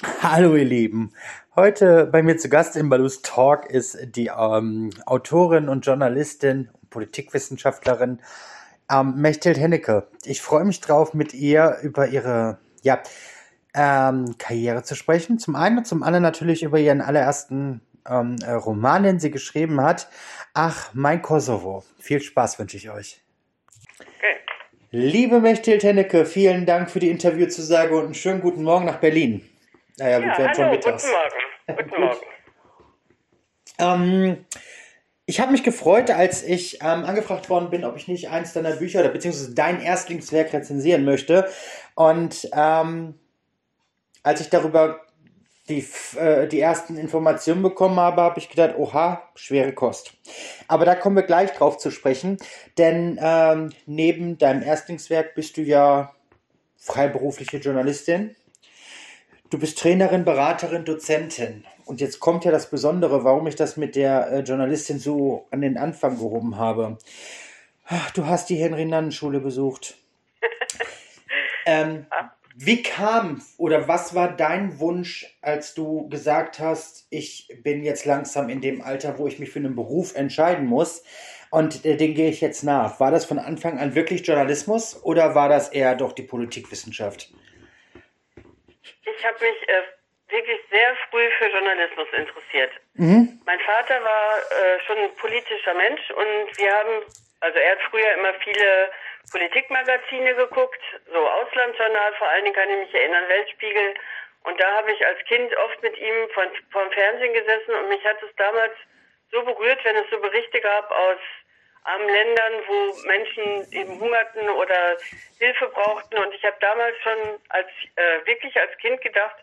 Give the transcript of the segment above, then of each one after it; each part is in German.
Hallo ihr Lieben. Heute bei mir zu Gast im Balus Talk ist die ähm, Autorin und Journalistin, Politikwissenschaftlerin ähm, Mechthild Hennecke. Ich freue mich drauf, mit ihr über ihre ja, ähm, Karriere zu sprechen. Zum einen und zum anderen natürlich über ihren allerersten ähm, äh, Roman, den sie geschrieben hat. Ach, mein Kosovo. Viel Spaß wünsche ich euch. Okay. Liebe Mechthild Hennecke, vielen Dank für die Interviewzusage und einen schönen guten Morgen nach Berlin. Naja, gut, ja, wir haben schon mittags. Guten Morgen. Guten Morgen. Ähm, ich habe mich gefreut, als ich ähm, angefragt worden bin, ob ich nicht eins deiner Bücher oder beziehungsweise dein Erstlingswerk rezensieren möchte. Und ähm, als ich darüber die, äh, die ersten Informationen bekommen habe, habe ich gedacht, oha, schwere Kost. Aber da kommen wir gleich drauf zu sprechen, denn ähm, neben deinem Erstlingswerk bist du ja freiberufliche Journalistin Du bist Trainerin, Beraterin, Dozentin. Und jetzt kommt ja das Besondere, warum ich das mit der äh, Journalistin so an den Anfang gehoben habe. Ach, du hast die Henry-Nannen-Schule besucht. ähm, wie kam oder was war dein Wunsch, als du gesagt hast, ich bin jetzt langsam in dem Alter, wo ich mich für einen Beruf entscheiden muss und äh, den gehe ich jetzt nach? War das von Anfang an wirklich Journalismus oder war das eher doch die Politikwissenschaft? Ich habe mich äh, wirklich sehr früh für Journalismus interessiert. Mhm. Mein Vater war äh, schon ein politischer Mensch und wir haben, also er hat früher immer viele Politikmagazine geguckt, so Auslandsjournal vor allen Dingen kann ich mich erinnern, Weltspiegel. Und da habe ich als Kind oft mit ihm von, vom Fernsehen gesessen und mich hat es damals so berührt, wenn es so Berichte gab aus armen Ländern, wo Menschen eben hungerten oder Hilfe brauchten. Und ich habe damals schon als äh, wirklich als Kind gedacht,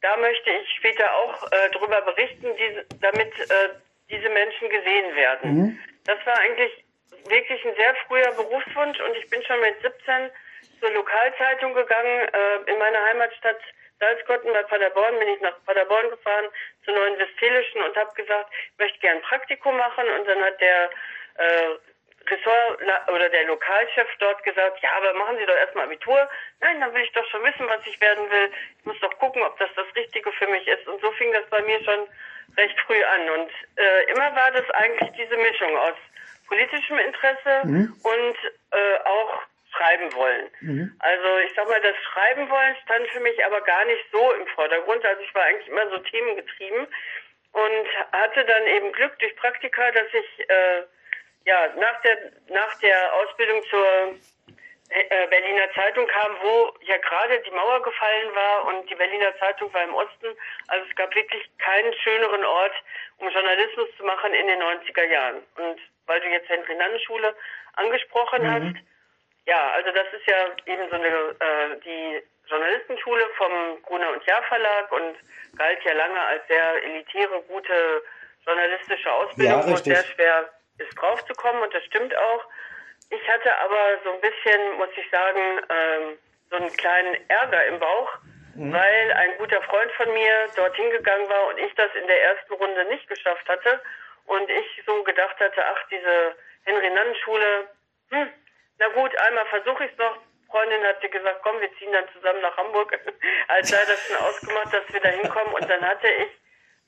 da möchte ich später auch äh, darüber berichten, diese, damit äh, diese Menschen gesehen werden. Mhm. Das war eigentlich wirklich ein sehr früher Berufswunsch und ich bin schon mit 17 zur Lokalzeitung gegangen äh, in meiner Heimatstadt Salzgotten bei Paderborn bin ich nach Paderborn gefahren zur Neuen Westfälischen und habe gesagt, ich möchte gern Praktikum machen und dann hat der äh, Ressort oder der Lokalchef dort gesagt, ja, aber machen Sie doch erstmal Abitur. Nein, dann will ich doch schon wissen, was ich werden will. Ich muss doch gucken, ob das das Richtige für mich ist. Und so fing das bei mir schon recht früh an. Und äh, immer war das eigentlich diese Mischung aus politischem Interesse mhm. und äh, auch schreiben wollen. Mhm. Also ich sag mal, das Schreiben wollen stand für mich aber gar nicht so im Vordergrund. Also ich war eigentlich immer so themengetrieben und hatte dann eben Glück durch Praktika, dass ich äh, ja, nach der, nach der Ausbildung zur äh, Berliner Zeitung kam, wo ja gerade die Mauer gefallen war und die Berliner Zeitung war im Osten. Also es gab wirklich keinen schöneren Ort, um Journalismus zu machen in den 90er Jahren. Und weil du jetzt Henry-Nannen-Schule angesprochen mhm. hast, ja, also das ist ja eben so eine, äh, die Journalistenschule vom Gruner und Jahr Verlag und galt ja lange als sehr elitäre, gute journalistische Ausbildung ja, und sehr schwer ist draufzukommen und das stimmt auch. Ich hatte aber so ein bisschen, muss ich sagen, ähm, so einen kleinen Ärger im Bauch, mhm. weil ein guter Freund von mir dorthin gegangen war und ich das in der ersten Runde nicht geschafft hatte und ich so gedacht hatte, ach, diese Henry-Nannen-Schule, hm, na gut, einmal versuche ich es noch. Freundin hatte gesagt, komm, wir ziehen dann zusammen nach Hamburg, als sei das schon ausgemacht, dass wir da hinkommen und dann hatte ich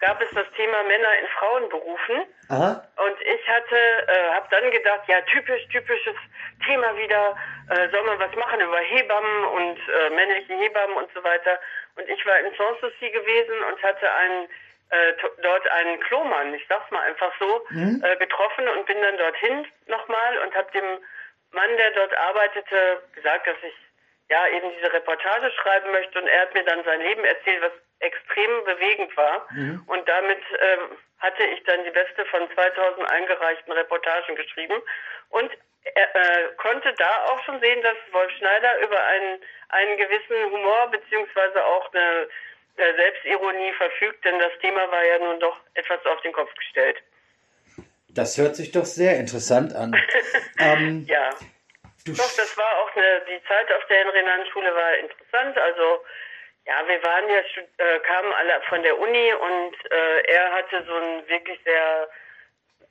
gab es das Thema Männer in Frauenberufen. Aha. Und ich hatte, äh, habe dann gedacht, ja, typisch, typisches Thema wieder, äh, soll man was machen über Hebammen und äh, männliche Hebammen und so weiter. Und ich war in Sanssouci gewesen und hatte einen, äh, dort einen Klomann, ich sag's mal einfach so, mhm. äh, getroffen und bin dann dorthin nochmal und habe dem Mann, der dort arbeitete, gesagt, dass ich ja eben diese Reportage schreiben möchte und er hat mir dann sein Leben erzählt, was extrem bewegend war. Mhm. Und damit äh, hatte ich dann die beste von 2000 eingereichten Reportagen geschrieben und er äh, konnte da auch schon sehen, dass Wolf Schneider über einen, einen gewissen Humor beziehungsweise auch eine äh, Selbstironie verfügt, denn das Thema war ja nun doch etwas auf den Kopf gestellt. Das hört sich doch sehr interessant an. ähm, ja. Doch, das war auch eine, die Zeit auf der Henry-Nannen-Schule war interessant. Also ja, wir waren ja, äh, kamen alle von der Uni und äh, er hatte so ein wirklich sehr,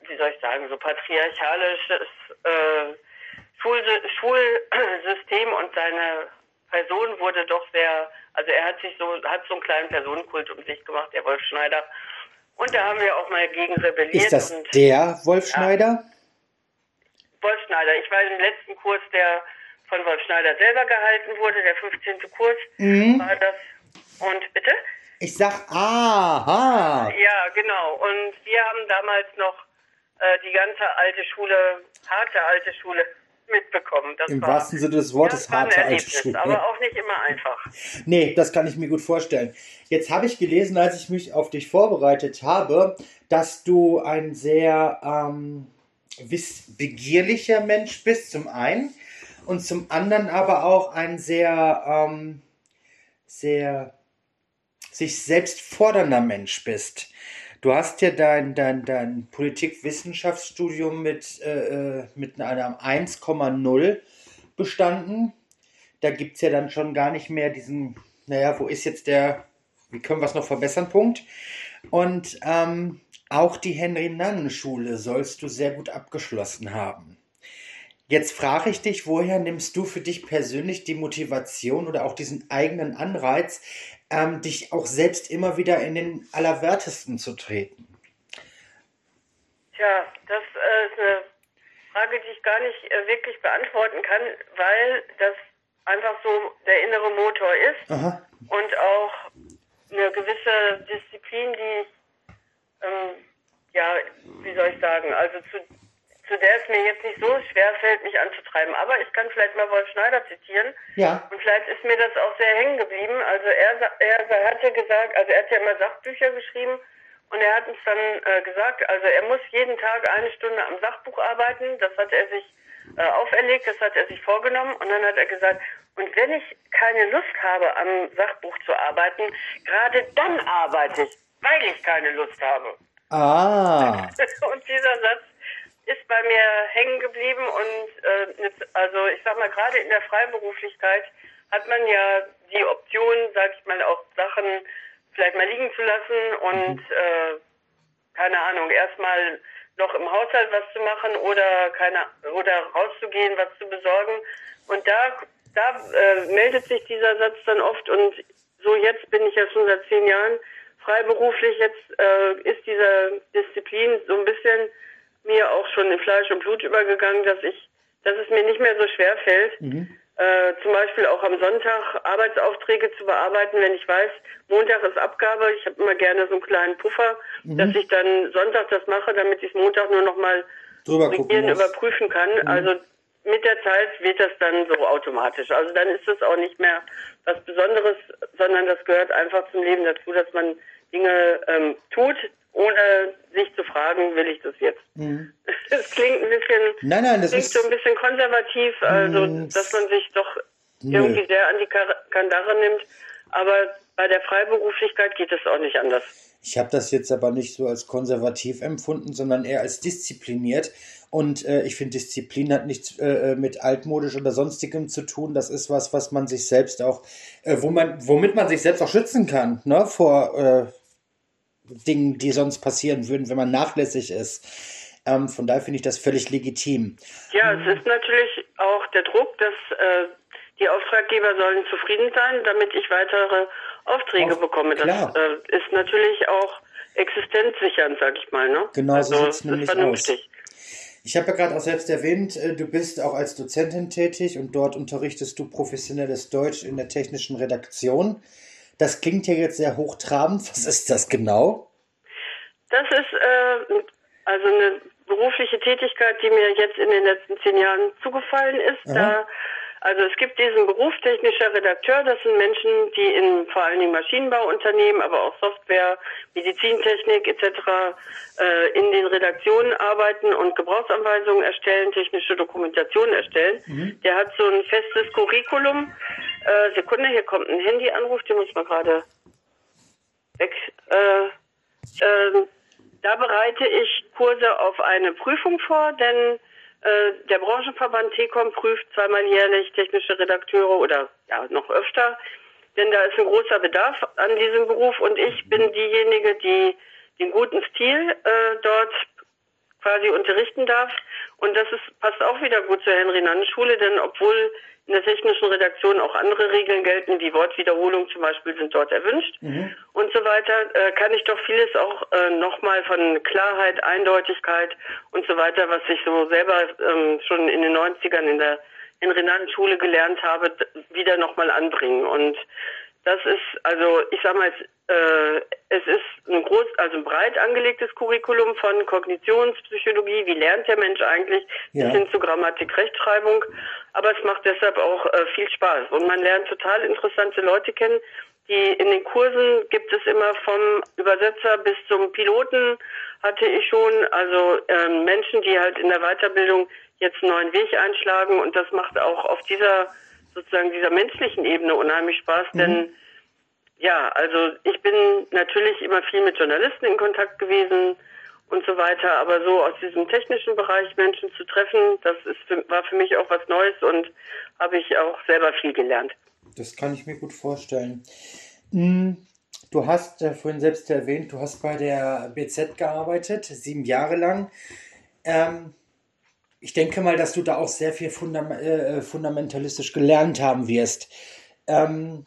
wie soll ich sagen, so patriarchalisches äh, Schul Schulsystem und seine Person wurde doch sehr Also er hat sich so, hat so einen kleinen Personenkult um sich gemacht, der Wolf Schneider. Und da haben wir auch mal gegen rebelliert. Ist das der Wolf Schneider? Ja. Wolf Schneider. Ich war im letzten Kurs, der von Wolf Schneider selber gehalten wurde, der 15. Kurs mhm. war das. Und bitte? Ich sag, aha. Ja, genau. Und wir haben damals noch äh, die ganze alte Schule, harte alte Schule mitbekommen. Das Im war, wahrsten Sinne des Wortes harte alte Schule. Aber auch nicht immer einfach. Nee, das kann ich mir gut vorstellen. Jetzt habe ich gelesen, als ich mich auf dich vorbereitet habe, dass du ein sehr ähm, wissbegierlicher Mensch bist, zum einen. Und zum anderen aber auch ein sehr, ähm, sehr sich selbst fordernder Mensch bist. Du hast ja dein, dein, dein Politikwissenschaftsstudium mit, äh, äh mit einem 1,0 bestanden. Da gibt es ja dann schon gar nicht mehr diesen, naja, wo ist jetzt der, wie können wir es noch verbessern, Punkt. Und ähm, auch die Henry-Nannen-Schule sollst du sehr gut abgeschlossen haben. Jetzt frage ich dich, woher nimmst du für dich persönlich die Motivation oder auch diesen eigenen Anreiz, ähm, dich auch selbst immer wieder in den Allerwertesten zu treten? Tja, das äh, ist eine Frage, die ich gar nicht äh, wirklich beantworten kann, weil das einfach so der innere Motor ist Aha. und auch eine gewisse Disziplin, die ich, ähm, ja, wie soll ich sagen, also zu zu der es mir jetzt nicht so schwer fällt, mich anzutreiben. Aber ich kann vielleicht mal Wolf Schneider zitieren. Ja. Und vielleicht ist mir das auch sehr hängen geblieben. Also er, er hat ja gesagt, also er hat ja immer Sachbücher geschrieben und er hat uns dann äh, gesagt, also er muss jeden Tag eine Stunde am Sachbuch arbeiten. Das hat er sich äh, auferlegt, das hat er sich vorgenommen und dann hat er gesagt, und wenn ich keine Lust habe, am Sachbuch zu arbeiten, gerade dann arbeite ich, weil ich keine Lust habe. Ah. und dieser Satz ist bei mir hängen geblieben und äh, also ich sag mal, gerade in der Freiberuflichkeit hat man ja die Option, sag ich mal, auch Sachen vielleicht mal liegen zu lassen und mhm. äh, keine Ahnung, erstmal noch im Haushalt was zu machen oder keine oder rauszugehen, was zu besorgen. Und da da äh, meldet sich dieser Satz dann oft und so jetzt bin ich ja schon seit zehn Jahren freiberuflich, jetzt äh, ist diese Disziplin so ein bisschen mir auch schon in Fleisch und Blut übergegangen, dass ich, dass es mir nicht mehr so schwer fällt, mhm. äh, zum Beispiel auch am Sonntag Arbeitsaufträge zu bearbeiten, wenn ich weiß, Montag ist Abgabe. Ich habe immer gerne so einen kleinen Puffer, mhm. dass ich dann Sonntag das mache, damit ich Montag nur noch mal regieren überprüfen kann. Mhm. Also mit der Zeit wird das dann so automatisch. Also dann ist es auch nicht mehr was Besonderes, sondern das gehört einfach zum Leben dazu, dass man Dinge ähm, tut, ohne sich zu fragen, will ich das jetzt. Mhm. Das klingt ein bisschen, nein, nein, das klingt ist, so ein bisschen konservativ, also mhm. dass man sich doch nö. irgendwie sehr an die Kandare nimmt. Aber bei der Freiberuflichkeit geht es auch nicht anders. Ich habe das jetzt aber nicht so als konservativ empfunden, sondern eher als diszipliniert. Und äh, ich finde, Disziplin hat nichts äh, äh, mit altmodisch oder sonstigem zu tun. Das ist was, was man sich selbst auch, äh, wo man, womit man sich selbst auch schützen kann, ne, vor äh, Dingen, die sonst passieren würden, wenn man nachlässig ist. Ähm, von daher finde ich das völlig legitim. Ja, es ist natürlich auch der Druck, dass äh, die Auftraggeber sollen zufrieden sein, damit ich weitere Aufträge auch, bekomme. Das äh, ist natürlich auch existenzsichernd, sag ich mal. Ne? Genau also, so sieht es nämlich aus. Ich habe ja gerade auch selbst erwähnt, äh, du bist auch als Dozentin tätig und dort unterrichtest du professionelles Deutsch in der technischen Redaktion. Das klingt ja jetzt sehr hochtrabend. Was ist das genau? Das ist äh, also eine berufliche Tätigkeit, die mir jetzt in den letzten zehn Jahren zugefallen ist. Da, also es gibt diesen Beruf technischer Redakteur. Das sind Menschen, die in vor allen Dingen Maschinenbauunternehmen, aber auch Software, Medizintechnik etc. Äh, in den Redaktionen arbeiten und Gebrauchsanweisungen erstellen, technische Dokumentation erstellen. Mhm. Der hat so ein festes Curriculum äh, Sekunde, hier kommt ein Handyanruf, den muss man gerade weg. Äh, äh, da bereite ich Kurse auf eine Prüfung vor, denn der Branchenverband TECOM prüft zweimal jährlich technische Redakteure oder ja noch öfter, denn da ist ein großer Bedarf an diesem Beruf und ich bin diejenige, die den guten Stil äh, dort quasi unterrichten darf. Und das ist, passt auch wieder gut zur Henry-Nannen-Schule, denn obwohl in der technischen Redaktion auch andere Regeln gelten, die Wortwiederholung zum Beispiel sind dort erwünscht mhm. und so weiter, äh, kann ich doch vieles auch äh, nochmal von Klarheit, Eindeutigkeit und so weiter, was ich so selber ähm, schon in den 90ern in der in Renantenschule gelernt habe, wieder nochmal anbringen. Und das ist, also ich sag mal, äh, es ist ein groß, also ein breit angelegtes Curriculum von Kognitionspsychologie, wie lernt der Mensch eigentlich, ja. bis hin zu Grammatik, Rechtschreibung. Aber es macht deshalb auch äh, viel Spaß. Und man lernt total interessante Leute kennen. Die in den Kursen gibt es immer vom Übersetzer bis zum Piloten hatte ich schon, also äh, Menschen, die halt in der Weiterbildung jetzt einen neuen Weg einschlagen und das macht auch auf dieser sozusagen dieser menschlichen Ebene unheimlich Spaß, mhm. denn ja, also ich bin natürlich immer viel mit Journalisten in Kontakt gewesen und so weiter, aber so aus diesem technischen Bereich Menschen zu treffen, das ist war für mich auch was Neues und habe ich auch selber viel gelernt. Das kann ich mir gut vorstellen. Hm, du hast vorhin selbst erwähnt, du hast bei der BZ gearbeitet, sieben Jahre lang. Ähm, ich denke mal, dass du da auch sehr viel fundam äh, fundamentalistisch gelernt haben wirst. Ähm,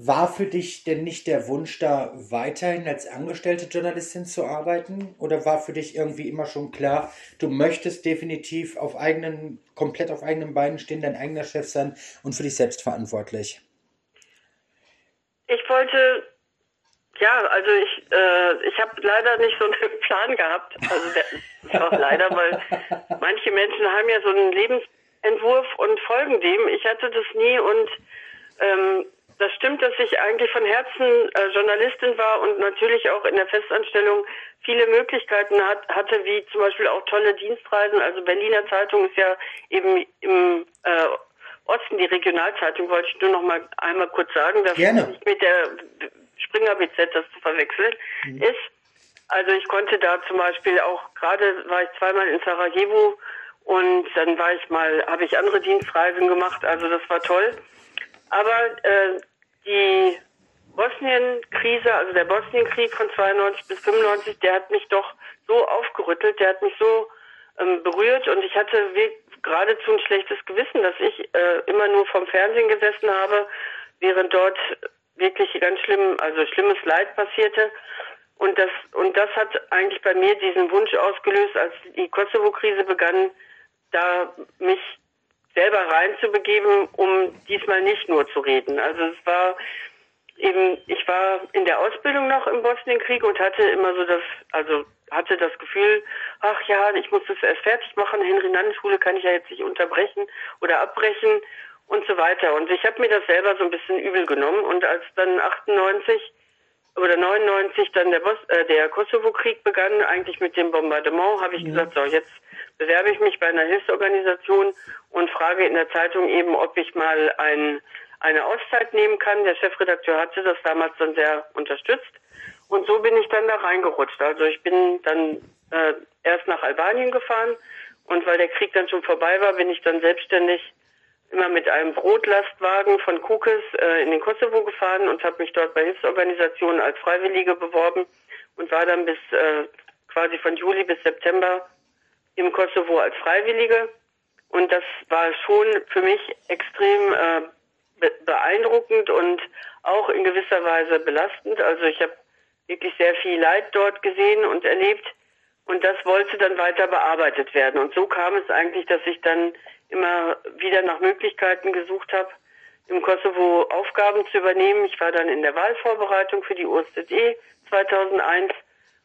war für dich denn nicht der Wunsch, da weiterhin als angestellte Journalistin zu arbeiten? Oder war für dich irgendwie immer schon klar, du möchtest definitiv auf eigenen, komplett auf eigenen Beinen stehen, dein eigener Chef sein und für dich selbst verantwortlich? Ich wollte, ja, also ich, äh, ich habe leider nicht so einen Plan gehabt. Also der, auch leider, weil manche Menschen haben ja so einen Lebensentwurf und folgen dem. Ich hatte das nie und ähm, das stimmt, dass ich eigentlich von Herzen äh, Journalistin war und natürlich auch in der Festanstellung viele Möglichkeiten hat, hatte, wie zum Beispiel auch tolle Dienstreisen. Also Berliner Zeitung ist ja eben im äh, Osten die Regionalzeitung, wollte ich nur noch mal einmal kurz sagen, dass Gerne. nicht mit der Springer BZ das zu verwechseln mhm. ist. Also ich konnte da zum Beispiel auch gerade war ich zweimal in Sarajevo und dann war ich mal, habe ich andere Dienstreisen gemacht. Also das war toll. Aber äh, die Bosnien-Krise, also der Bosnienkrieg von 92 bis 95, der hat mich doch so aufgerüttelt, der hat mich so ähm, berührt und ich hatte geradezu ein schlechtes Gewissen, dass ich äh, immer nur vom Fernsehen gesessen habe, während dort wirklich ganz schlimm, also schlimmes Leid passierte. Und das, und das hat eigentlich bei mir diesen Wunsch ausgelöst, als die Kosovo-Krise begann, da mich selber reinzubegeben, um diesmal nicht nur zu reden. Also es war eben, ich war in der Ausbildung noch im Bosnienkrieg und hatte immer so das, also hatte das Gefühl, ach ja, ich muss das erst fertig machen, Henry-Nannen-Schule kann ich ja jetzt nicht unterbrechen oder abbrechen und so weiter. Und ich habe mir das selber so ein bisschen übel genommen und als dann 98 oder 99 dann der, Bos äh, der Kosovo-Krieg begann, eigentlich mit dem Bombardement, habe ich ja. gesagt, so jetzt bewerbe ich mich bei einer Hilfsorganisation und frage in der Zeitung eben, ob ich mal ein, eine Auszeit nehmen kann. Der Chefredakteur hatte das damals dann sehr unterstützt. Und so bin ich dann da reingerutscht. Also ich bin dann äh, erst nach Albanien gefahren und weil der Krieg dann schon vorbei war, bin ich dann selbstständig immer mit einem Brotlastwagen von Kukes äh, in den Kosovo gefahren und habe mich dort bei Hilfsorganisationen als Freiwillige beworben und war dann bis äh, quasi von Juli bis September im Kosovo als Freiwillige. Und das war schon für mich extrem äh, be beeindruckend und auch in gewisser Weise belastend. Also ich habe wirklich sehr viel Leid dort gesehen und erlebt. Und das wollte dann weiter bearbeitet werden. Und so kam es eigentlich, dass ich dann immer wieder nach Möglichkeiten gesucht habe, im Kosovo Aufgaben zu übernehmen. Ich war dann in der Wahlvorbereitung für die OSZE 2001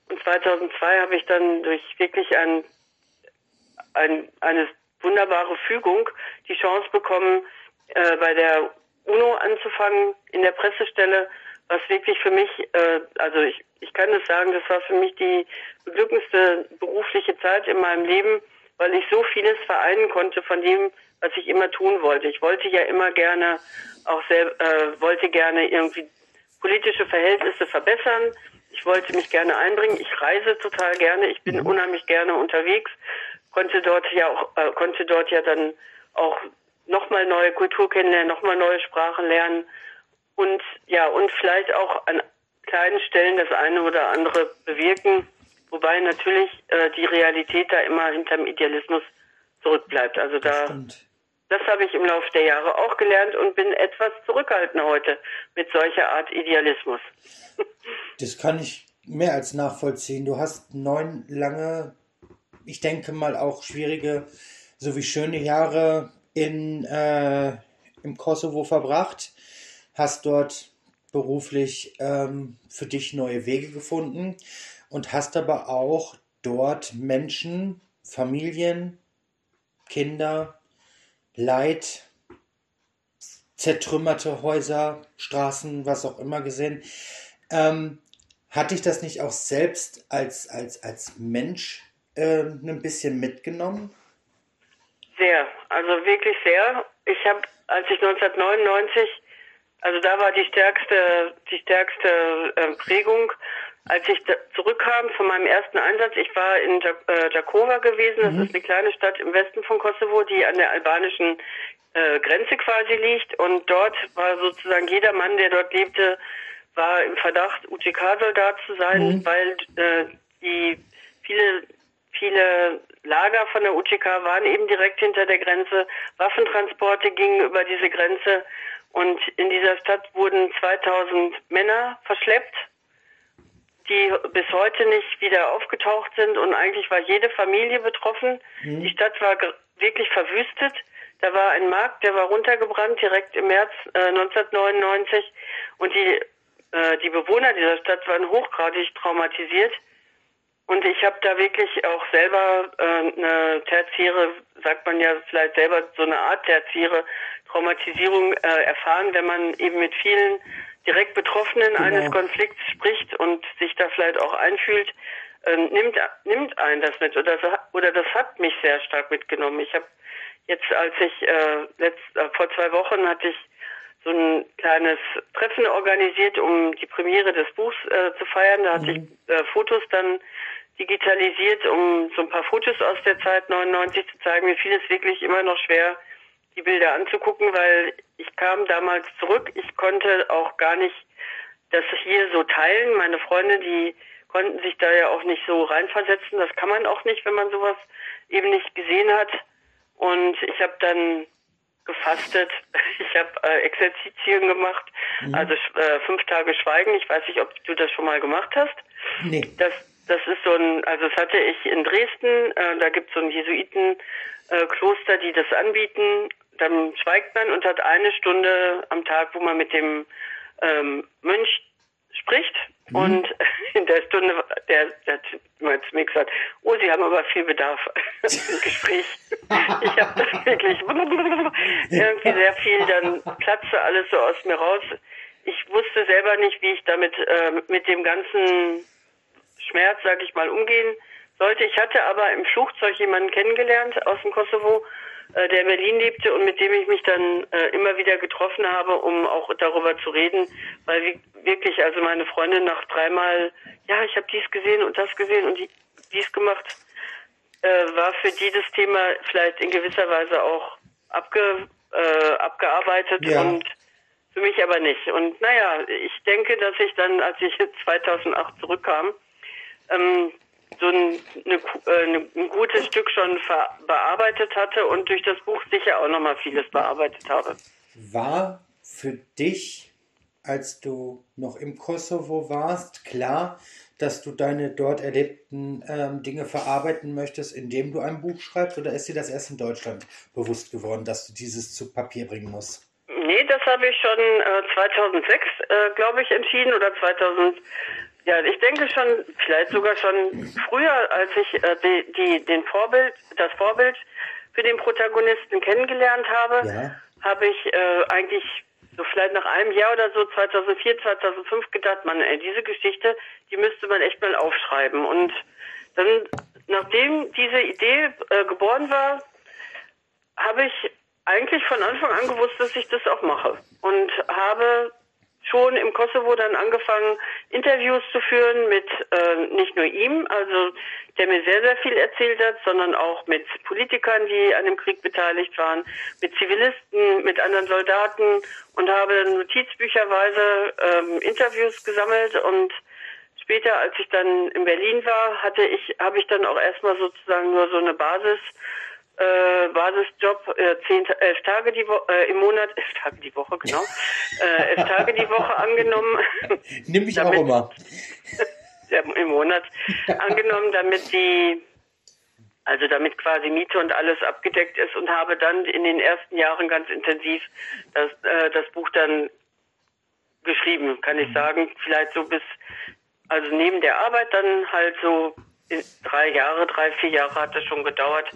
und 2002 habe ich dann durch wirklich ein, ein, eine wunderbare Fügung die Chance bekommen, äh, bei der UNO anzufangen in der Pressestelle, was wirklich für mich, äh, also ich, ich kann es sagen, das war für mich die beglückendste berufliche Zeit in meinem Leben, weil ich so vieles vereinen konnte von dem, was ich immer tun wollte. Ich wollte ja immer gerne auch sehr, äh, wollte gerne irgendwie politische Verhältnisse verbessern. Ich wollte mich gerne einbringen. Ich reise total gerne. Ich bin mhm. unheimlich gerne unterwegs. Konnte dort ja auch, äh, konnte dort ja dann auch nochmal neue Kultur kennenlernen, nochmal neue Sprachen lernen und ja, und vielleicht auch an kleinen Stellen das eine oder andere bewirken. Wobei natürlich äh, die Realität da immer hinterm Idealismus zurückbleibt. Also da, das, das habe ich im Laufe der Jahre auch gelernt und bin etwas zurückhaltender heute mit solcher Art Idealismus. Das kann ich mehr als nachvollziehen. Du hast neun lange, ich denke mal auch schwierige sowie schöne Jahre in, äh, im Kosovo verbracht, hast dort beruflich ähm, für dich neue Wege gefunden und hast aber auch dort Menschen, Familien, Kinder, Leid, zertrümmerte Häuser, Straßen, was auch immer gesehen. Ähm, hat dich das nicht auch selbst als, als, als Mensch äh, ein bisschen mitgenommen? Sehr, also wirklich sehr. Ich habe, als ich 1999, also da war die stärkste, die stärkste äh, Prägung, als ich zurückkam von meinem ersten Einsatz, ich war in Jakova äh, gewesen, das mhm. ist eine kleine Stadt im Westen von Kosovo, die an der albanischen äh, Grenze quasi liegt. Und dort war sozusagen jeder Mann, der dort lebte, war im Verdacht, UTK-Soldat zu sein, mhm. weil äh, die viele, viele Lager von der UTK waren eben direkt hinter der Grenze. Waffentransporte gingen über diese Grenze. Und in dieser Stadt wurden 2000 Männer verschleppt die bis heute nicht wieder aufgetaucht sind und eigentlich war jede Familie betroffen. Mhm. Die Stadt war wirklich verwüstet. Da war ein Markt, der war runtergebrannt direkt im März äh, 1999 und die äh, die Bewohner dieser Stadt waren hochgradig traumatisiert. Und ich habe da wirklich auch selber äh, eine tertiäre, sagt man ja vielleicht selber, so eine Art tertiäre Traumatisierung äh, erfahren, wenn man eben mit vielen direkt Betroffenen genau. eines Konflikts spricht und sich da vielleicht auch einfühlt, äh, nimmt, nimmt ein das mit oder, oder das hat mich sehr stark mitgenommen. Ich habe jetzt, als ich äh, letzt, äh, vor zwei Wochen hatte ich so ein kleines Treffen organisiert, um die Premiere des Buchs äh, zu feiern. Da hatte mhm. ich äh, Fotos dann digitalisiert, um so ein paar Fotos aus der Zeit 99 zu zeigen. Mir fiel es wirklich immer noch schwer, die Bilder anzugucken, weil ich kam damals zurück. Ich konnte auch gar nicht das hier so teilen. Meine Freunde, die konnten sich da ja auch nicht so reinversetzen. Das kann man auch nicht, wenn man sowas eben nicht gesehen hat. Und ich habe dann gefastet. Ich habe äh, Exerzitien gemacht, mhm. also äh, fünf Tage Schweigen. Ich weiß nicht, ob du das schon mal gemacht hast. Nee. Das, das ist so ein, also das hatte ich in Dresden. Äh, da gibt es so ein Jesuitenkloster, die das anbieten dann schweigt man und hat eine Stunde am Tag, wo man mit dem ähm, Mönch spricht. Mhm. Und in der Stunde, der, der hat zu mir gesagt, oh, Sie haben aber viel Bedarf im Gespräch. ich habe das wirklich irgendwie sehr viel, dann platzte alles so aus mir raus. Ich wusste selber nicht, wie ich damit äh, mit dem ganzen Schmerz, sag ich mal, umgehen sollte. Ich hatte aber im Flugzeug jemanden kennengelernt aus dem Kosovo der in Berlin lebte und mit dem ich mich dann äh, immer wieder getroffen habe, um auch darüber zu reden, weil wirklich, also meine Freundin nach dreimal, ja, ich habe dies gesehen und das gesehen und dies gemacht, äh, war für die das Thema vielleicht in gewisser Weise auch abge, äh, abgearbeitet ja. und für mich aber nicht. Und naja, ich denke, dass ich dann, als ich 2008 zurückkam, ähm, so ein, eine, äh, ein gutes Stück schon bearbeitet hatte und durch das Buch sicher auch nochmal vieles bearbeitet habe. War für dich, als du noch im Kosovo warst, klar, dass du deine dort erlebten ähm, Dinge verarbeiten möchtest, indem du ein Buch schreibst? Oder ist dir das erst in Deutschland bewusst geworden, dass du dieses zu Papier bringen musst? Nee, das habe ich schon äh, 2006, äh, glaube ich, entschieden oder 2000. Ja, ich denke schon, vielleicht sogar schon früher, als ich äh, die, die, den Vorbild, das Vorbild für den Protagonisten kennengelernt habe, ja. habe ich äh, eigentlich so vielleicht nach einem Jahr oder so, 2004, 2005 gedacht, man, ey, diese Geschichte, die müsste man echt mal aufschreiben. Und dann, nachdem diese Idee äh, geboren war, habe ich eigentlich von Anfang an gewusst, dass ich das auch mache. Und habe schon im Kosovo dann angefangen, Interviews zu führen mit äh, nicht nur ihm, also der mir sehr, sehr viel erzählt hat, sondern auch mit Politikern, die an dem Krieg beteiligt waren, mit Zivilisten, mit anderen Soldaten und habe notizbücherweise ähm, Interviews gesammelt und später, als ich dann in Berlin war, hatte ich, habe ich dann auch erstmal sozusagen nur so eine Basis äh, Basisjob, äh, zehn, elf Tage die Woche, äh, im Monat, elf Tage die Woche, genau, äh, elf Tage die Woche angenommen. Nimm mich damit, auch immer. Im Monat angenommen, damit die, also damit quasi Miete und alles abgedeckt ist und habe dann in den ersten Jahren ganz intensiv das, äh, das Buch dann geschrieben, kann ich mhm. sagen, vielleicht so bis, also neben der Arbeit dann halt so drei Jahre, drei, vier Jahre hat das schon gedauert,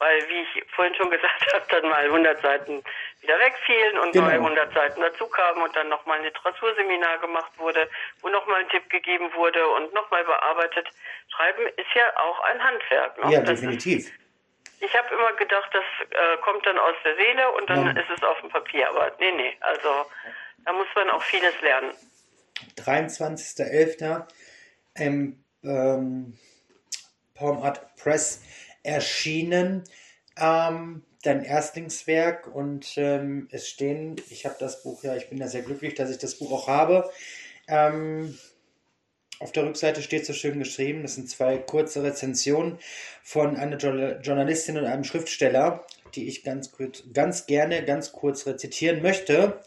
weil, wie ich vorhin schon gesagt habe, dann mal 100 Seiten wieder wegfielen und genau. neue 100 Seiten dazu kamen und dann nochmal ein Literaturseminar gemacht wurde, wo nochmal ein Tipp gegeben wurde und nochmal bearbeitet. Schreiben ist ja auch ein Handwerk. Ne? Ja, das definitiv. Ist, ich habe immer gedacht, das äh, kommt dann aus der Seele und dann ja. ist es auf dem Papier. Aber nee, nee, also da muss man auch vieles lernen. 23.11. im ähm, Palm Art Press erschienen. Ähm, dein Erstlingswerk und ähm, es stehen, ich habe das Buch ja, ich bin ja sehr glücklich, dass ich das Buch auch habe. Ähm, auf der Rückseite steht so schön geschrieben, das sind zwei kurze Rezensionen von einer Journalistin und einem Schriftsteller, die ich ganz, kurz, ganz gerne ganz kurz rezitieren möchte.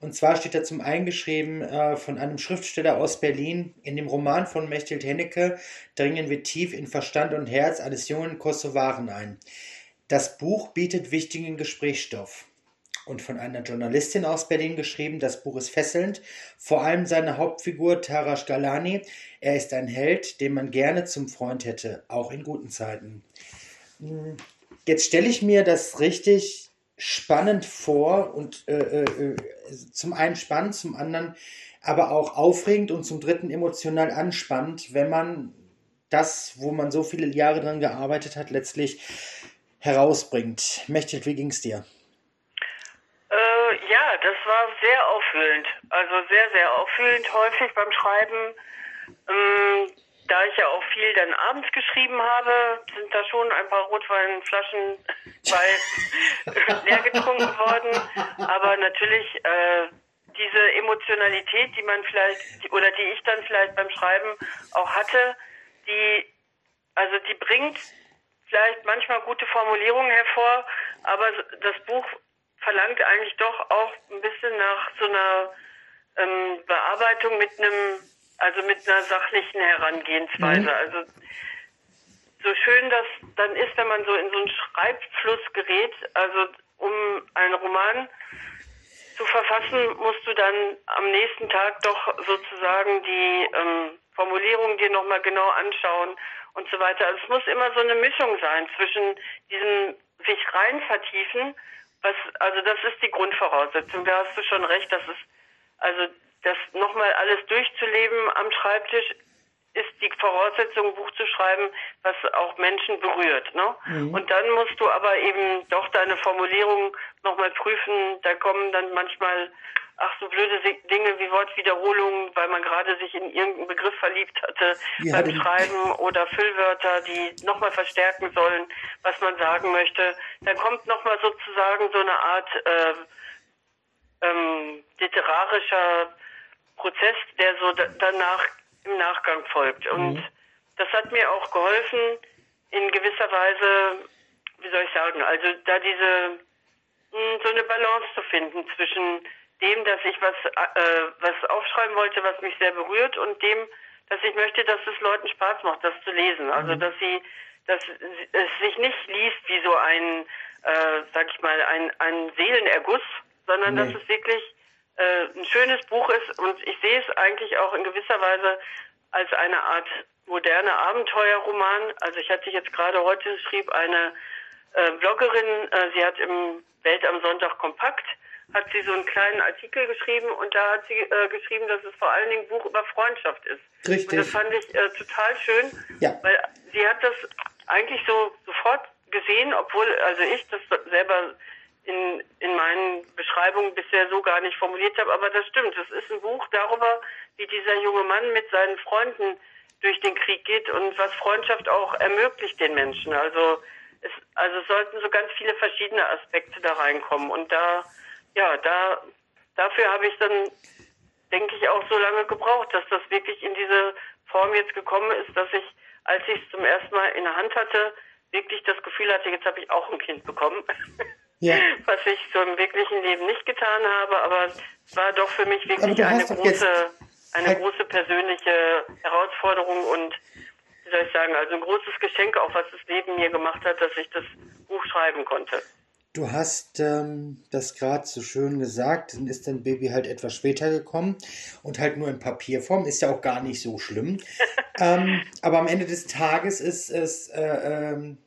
Und zwar steht da zum einen geschrieben äh, von einem Schriftsteller aus Berlin. In dem Roman von Mechthild Hennecke dringen wir tief in Verstand und Herz eines jungen Kosovaren ein. Das Buch bietet wichtigen Gesprächsstoff. Und von einer Journalistin aus Berlin geschrieben, das Buch ist fesselnd, vor allem seine Hauptfigur Taras Galani. Er ist ein Held, den man gerne zum Freund hätte, auch in guten Zeiten. Hm, jetzt stelle ich mir das richtig spannend vor und äh, äh, äh, zum einen spannend, zum anderen aber auch aufregend und zum dritten emotional anspannend, wenn man das, wo man so viele Jahre dran gearbeitet hat, letztlich herausbringt. Mechthild, wie ging es dir? Äh, ja, das war sehr auffühlend. Also sehr, sehr auffühlend, häufig beim Schreiben. Ähm, da ich ja auch viel dann abends geschrieben habe, sind da schon ein paar Rotweinflaschen bei leer getrunken worden. Aber natürlich äh, diese Emotionalität, die man vielleicht oder die ich dann vielleicht beim Schreiben auch hatte, die also die bringt vielleicht manchmal gute Formulierungen hervor, aber das Buch verlangt eigentlich doch auch ein bisschen nach so einer ähm, Bearbeitung mit einem also mit einer sachlichen Herangehensweise. Mhm. Also so schön das dann ist, wenn man so in so einen Schreibfluss gerät, also um einen Roman zu verfassen, musst du dann am nächsten Tag doch sozusagen die ähm, Formulierung dir nochmal genau anschauen und so weiter. Also es muss immer so eine Mischung sein zwischen diesem sich rein vertiefen, was, also das ist die Grundvoraussetzung. Da hast du schon recht, das ist, also das nochmal alles durchzuleben am Schreibtisch ist die Voraussetzung, ein Buch zu schreiben, was auch Menschen berührt. Ne? Mhm. Und dann musst du aber eben doch deine Formulierung nochmal prüfen. Da kommen dann manchmal, ach so blöde Dinge wie Wortwiederholungen, weil man gerade sich in irgendeinen Begriff verliebt hatte ja, beim Schreiben oder Füllwörter, die nochmal verstärken sollen, was man sagen möchte. Dann kommt nochmal sozusagen so eine Art äh, ähm, literarischer Prozess, der so danach im Nachgang folgt. Und mhm. das hat mir auch geholfen, in gewisser Weise, wie soll ich sagen, also da diese hm, so eine Balance zu finden zwischen dem, dass ich was äh, was aufschreiben wollte, was mich sehr berührt, und dem, dass ich möchte, dass es Leuten Spaß macht, das zu lesen. Also mhm. dass sie, dass es sich nicht liest wie so ein, äh, sag ich mal, ein ein Seelenerguss, sondern nee. dass es wirklich äh, ein schönes Buch ist und ich sehe es eigentlich auch in gewisser Weise als eine Art moderne Abenteuerroman. Also ich hatte jetzt gerade heute schrieb eine äh, Bloggerin, äh, sie hat im Welt am Sonntag kompakt hat sie so einen kleinen Artikel geschrieben und da hat sie äh, geschrieben, dass es vor allen Dingen ein Buch über Freundschaft ist. Richtig. Und das fand ich äh, total schön, ja. weil sie hat das eigentlich so sofort gesehen, obwohl also ich das selber in, in meinen Beschreibungen bisher so gar nicht formuliert habe, aber das stimmt. Es ist ein Buch darüber, wie dieser junge Mann mit seinen Freunden durch den Krieg geht und was Freundschaft auch ermöglicht den Menschen. Also es, also es sollten so ganz viele verschiedene Aspekte da reinkommen und da, ja, da, dafür habe ich dann, denke ich, auch so lange gebraucht, dass das wirklich in diese Form jetzt gekommen ist, dass ich, als ich es zum ersten Mal in der Hand hatte, wirklich das Gefühl hatte, jetzt habe ich auch ein Kind bekommen. Ja. Was ich so im wirklichen Leben nicht getan habe, aber es war doch für mich wirklich eine große, eine halt große persönliche Herausforderung und wie soll ich sagen, also ein großes Geschenk, auch was das Leben mir gemacht hat, dass ich das Buch schreiben konnte. Du hast ähm, das gerade so schön gesagt, dann ist dein Baby halt etwas später gekommen und halt nur in Papierform, ist ja auch gar nicht so schlimm. ähm, aber am Ende des Tages ist es äh, ähm,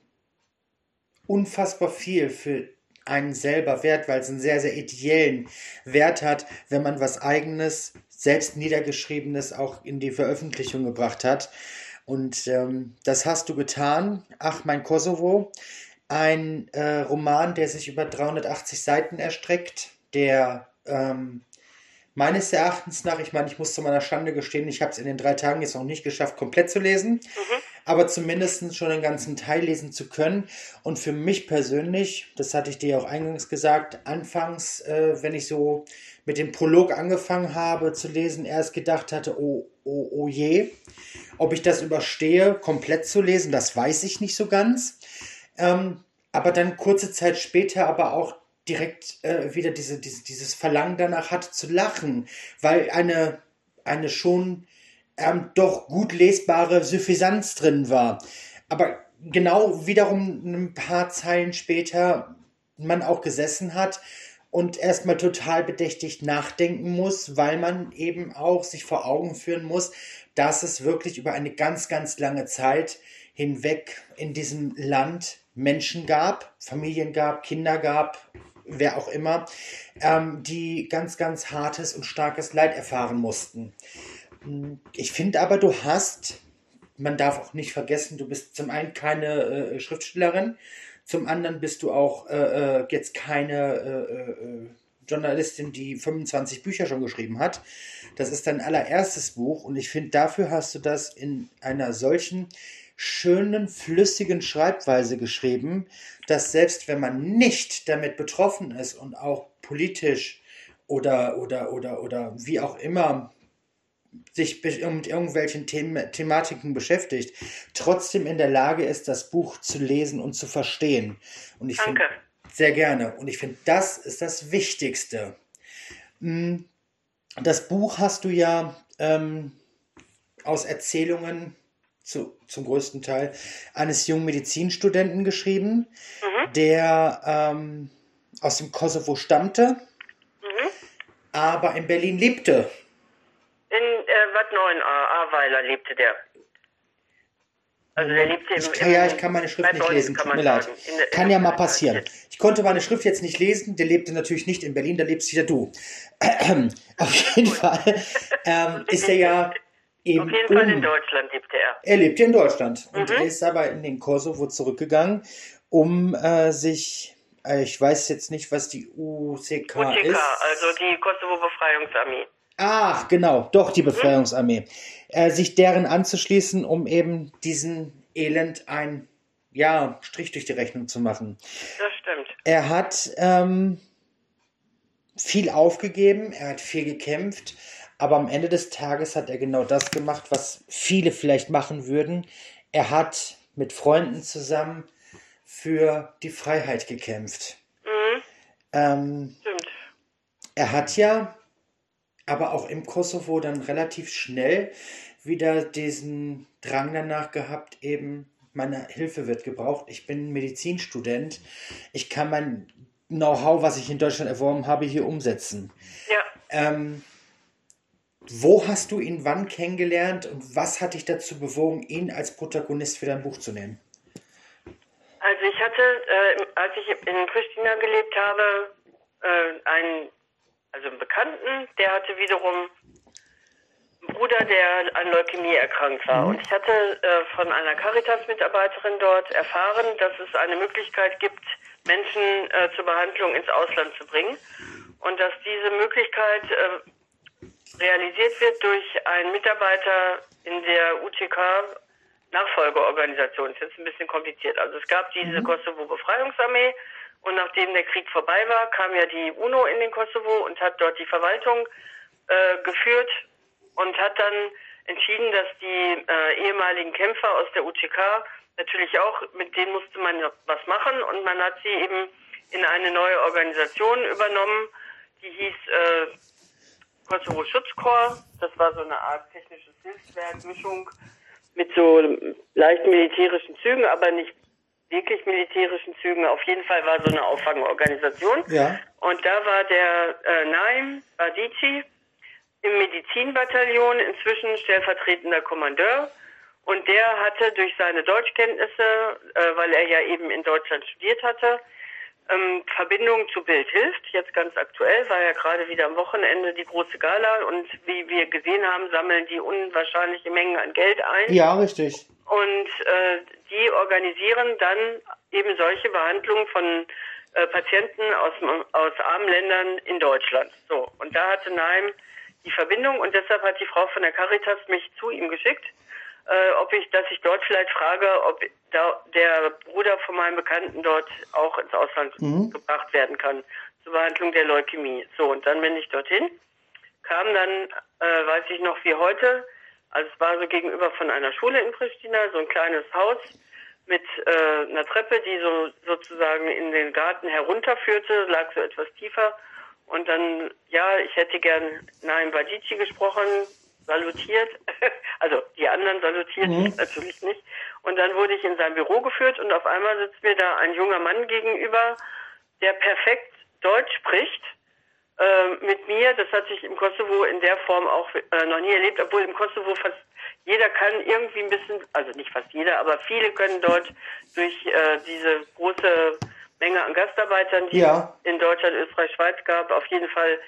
unfassbar viel für einen selber wert, weil es einen sehr, sehr ideellen Wert hat, wenn man was eigenes, selbst niedergeschriebenes auch in die Veröffentlichung gebracht hat. Und ähm, das hast du getan. Ach, mein Kosovo ein äh, Roman, der sich über 380 Seiten erstreckt, der ähm, meines Erachtens nach, ich meine, ich muss zu meiner Schande gestehen, ich habe es in den drei Tagen jetzt noch nicht geschafft, komplett zu lesen, mhm. Aber zumindest schon den ganzen Teil lesen zu können. Und für mich persönlich, das hatte ich dir auch eingangs gesagt, anfangs, äh, wenn ich so mit dem Prolog angefangen habe zu lesen, erst gedacht hatte, oh, oh, oh je, ob ich das überstehe, komplett zu lesen, das weiß ich nicht so ganz. Ähm, aber dann kurze Zeit später aber auch direkt äh, wieder diese, diese, dieses Verlangen danach hatte zu lachen, weil eine, eine schon ähm, doch gut lesbare Suffisanz drin war. Aber genau wiederum ein paar Zeilen später man auch gesessen hat und erstmal total bedächtig nachdenken muss, weil man eben auch sich vor Augen führen muss, dass es wirklich über eine ganz, ganz lange Zeit hinweg in diesem Land Menschen gab, Familien gab, Kinder gab, wer auch immer, ähm, die ganz, ganz hartes und starkes Leid erfahren mussten. Ich finde aber, du hast, man darf auch nicht vergessen, du bist zum einen keine äh, Schriftstellerin, zum anderen bist du auch äh, äh jetzt keine äh, äh, Journalistin, die 25 Bücher schon geschrieben hat. Das ist dein allererstes Buch und ich finde, dafür hast du das in einer solchen schönen, flüssigen Schreibweise geschrieben, dass selbst wenn man nicht damit betroffen ist und auch politisch oder, oder, oder, oder wie auch immer sich mit irgendwelchen The Thematiken beschäftigt, trotzdem in der Lage ist, das Buch zu lesen und zu verstehen. Und ich finde sehr gerne. Und ich finde, das ist das Wichtigste. Hm, das Buch hast du ja ähm, aus Erzählungen zu, zum größten Teil, eines jungen Medizinstudenten geschrieben, mhm. der ähm, aus dem Kosovo stammte, mhm. aber in Berlin lebte. In äh, Bad Neuenahr, lebte der. Also der lebte im, ich kann, Ja, ich kann meine Schrift nicht lesen, tut mir leid. Der, kann ja mal passieren. Ich konnte meine Schrift jetzt nicht lesen, der lebte natürlich nicht in Berlin, da lebst wieder du. Auf jeden Fall ähm, ist er ja Eben Auf jeden Fall in Deutschland lebte er. Er lebte in Deutschland mhm. und er ist aber in den Kosovo zurückgegangen, um äh, sich, äh, ich weiß jetzt nicht, was die UCK, UCK ist. also die Kosovo-Befreiungsarmee. Ach, genau, doch die. Befreiungsarmee. Äh, sich deren anzuschließen, um eben diesen Elend ein ja, Strich durch die Rechnung zu machen. Das stimmt. Er hat ähm, viel aufgegeben, er hat viel gekämpft, aber am Ende des Tages hat er genau das gemacht, was viele vielleicht machen würden. Er hat mit Freunden zusammen für die Freiheit gekämpft. Mhm. Ähm, Stimmt. Er hat ja aber auch im Kosovo dann relativ schnell wieder diesen Drang danach gehabt, eben meine Hilfe wird gebraucht. Ich bin Medizinstudent. Ich kann mein Know-how, was ich in Deutschland erworben habe, hier umsetzen. Ja. Ähm, wo hast du ihn wann kennengelernt und was hat dich dazu bewogen, ihn als Protagonist für dein Buch zu nehmen? Also ich hatte, äh, als ich in Pristina gelebt habe, äh, einen, also einen Bekannten, der hatte wiederum einen Bruder, der an Leukämie erkrankt war. Mhm. Und ich hatte äh, von einer Caritas-Mitarbeiterin dort erfahren, dass es eine Möglichkeit gibt, Menschen äh, zur Behandlung ins Ausland zu bringen. Und dass diese Möglichkeit äh, realisiert wird durch einen Mitarbeiter in der UTK Nachfolgeorganisation. Das ist jetzt ein bisschen kompliziert. Also es gab diese mhm. Kosovo-Befreiungsarmee und nachdem der Krieg vorbei war, kam ja die UNO in den Kosovo und hat dort die Verwaltung äh, geführt und hat dann entschieden, dass die äh, ehemaligen Kämpfer aus der UTK natürlich auch, mit denen musste man was machen und man hat sie eben in eine neue Organisation übernommen, die hieß äh, Kosovo Schutzkorps. Das war so eine Art technisches Hilfswerk, Mischung mit so leicht militärischen Zügen, aber nicht wirklich militärischen Zügen. Auf jeden Fall war so eine Auffangorganisation. Ja. Und da war der äh, Naim Badici im Medizinbataillon, inzwischen stellvertretender Kommandeur. Und der hatte durch seine Deutschkenntnisse, äh, weil er ja eben in Deutschland studiert hatte, ähm, Verbindung zu Bild hilft. Jetzt ganz aktuell war ja gerade wieder am Wochenende die große Gala und wie wir gesehen haben, sammeln die unwahrscheinliche Mengen an Geld ein. Ja, richtig. Und äh, die organisieren dann eben solche Behandlungen von äh, Patienten aus, aus armen Ländern in Deutschland. So, und da hatte Naim die Verbindung und deshalb hat die Frau von der Caritas mich zu ihm geschickt äh, ob ich, dass ich dort vielleicht frage, ob da der Bruder von meinem Bekannten dort auch ins Ausland mhm. gebracht werden kann zur Behandlung der Leukämie. So, und dann bin ich dorthin, kam dann, äh, weiß ich noch wie heute, also es war so gegenüber von einer Schule in Pristina, so ein kleines Haus mit äh, einer Treppe, die so sozusagen in den Garten herunterführte, lag so etwas tiefer. Und dann, ja, ich hätte gern Naim Badici gesprochen, salutiert. Also die anderen salutierten mhm. natürlich nicht. Und dann wurde ich in sein Büro geführt und auf einmal sitzt mir da ein junger Mann gegenüber, der perfekt Deutsch spricht äh, mit mir. Das hatte ich im Kosovo in der Form auch äh, noch nie erlebt, obwohl im Kosovo fast jeder kann irgendwie ein bisschen, also nicht fast jeder, aber viele können dort durch äh, diese große Menge an Gastarbeitern, die ja. in Deutschland, Österreich, Schweiz gab, auf jeden Fall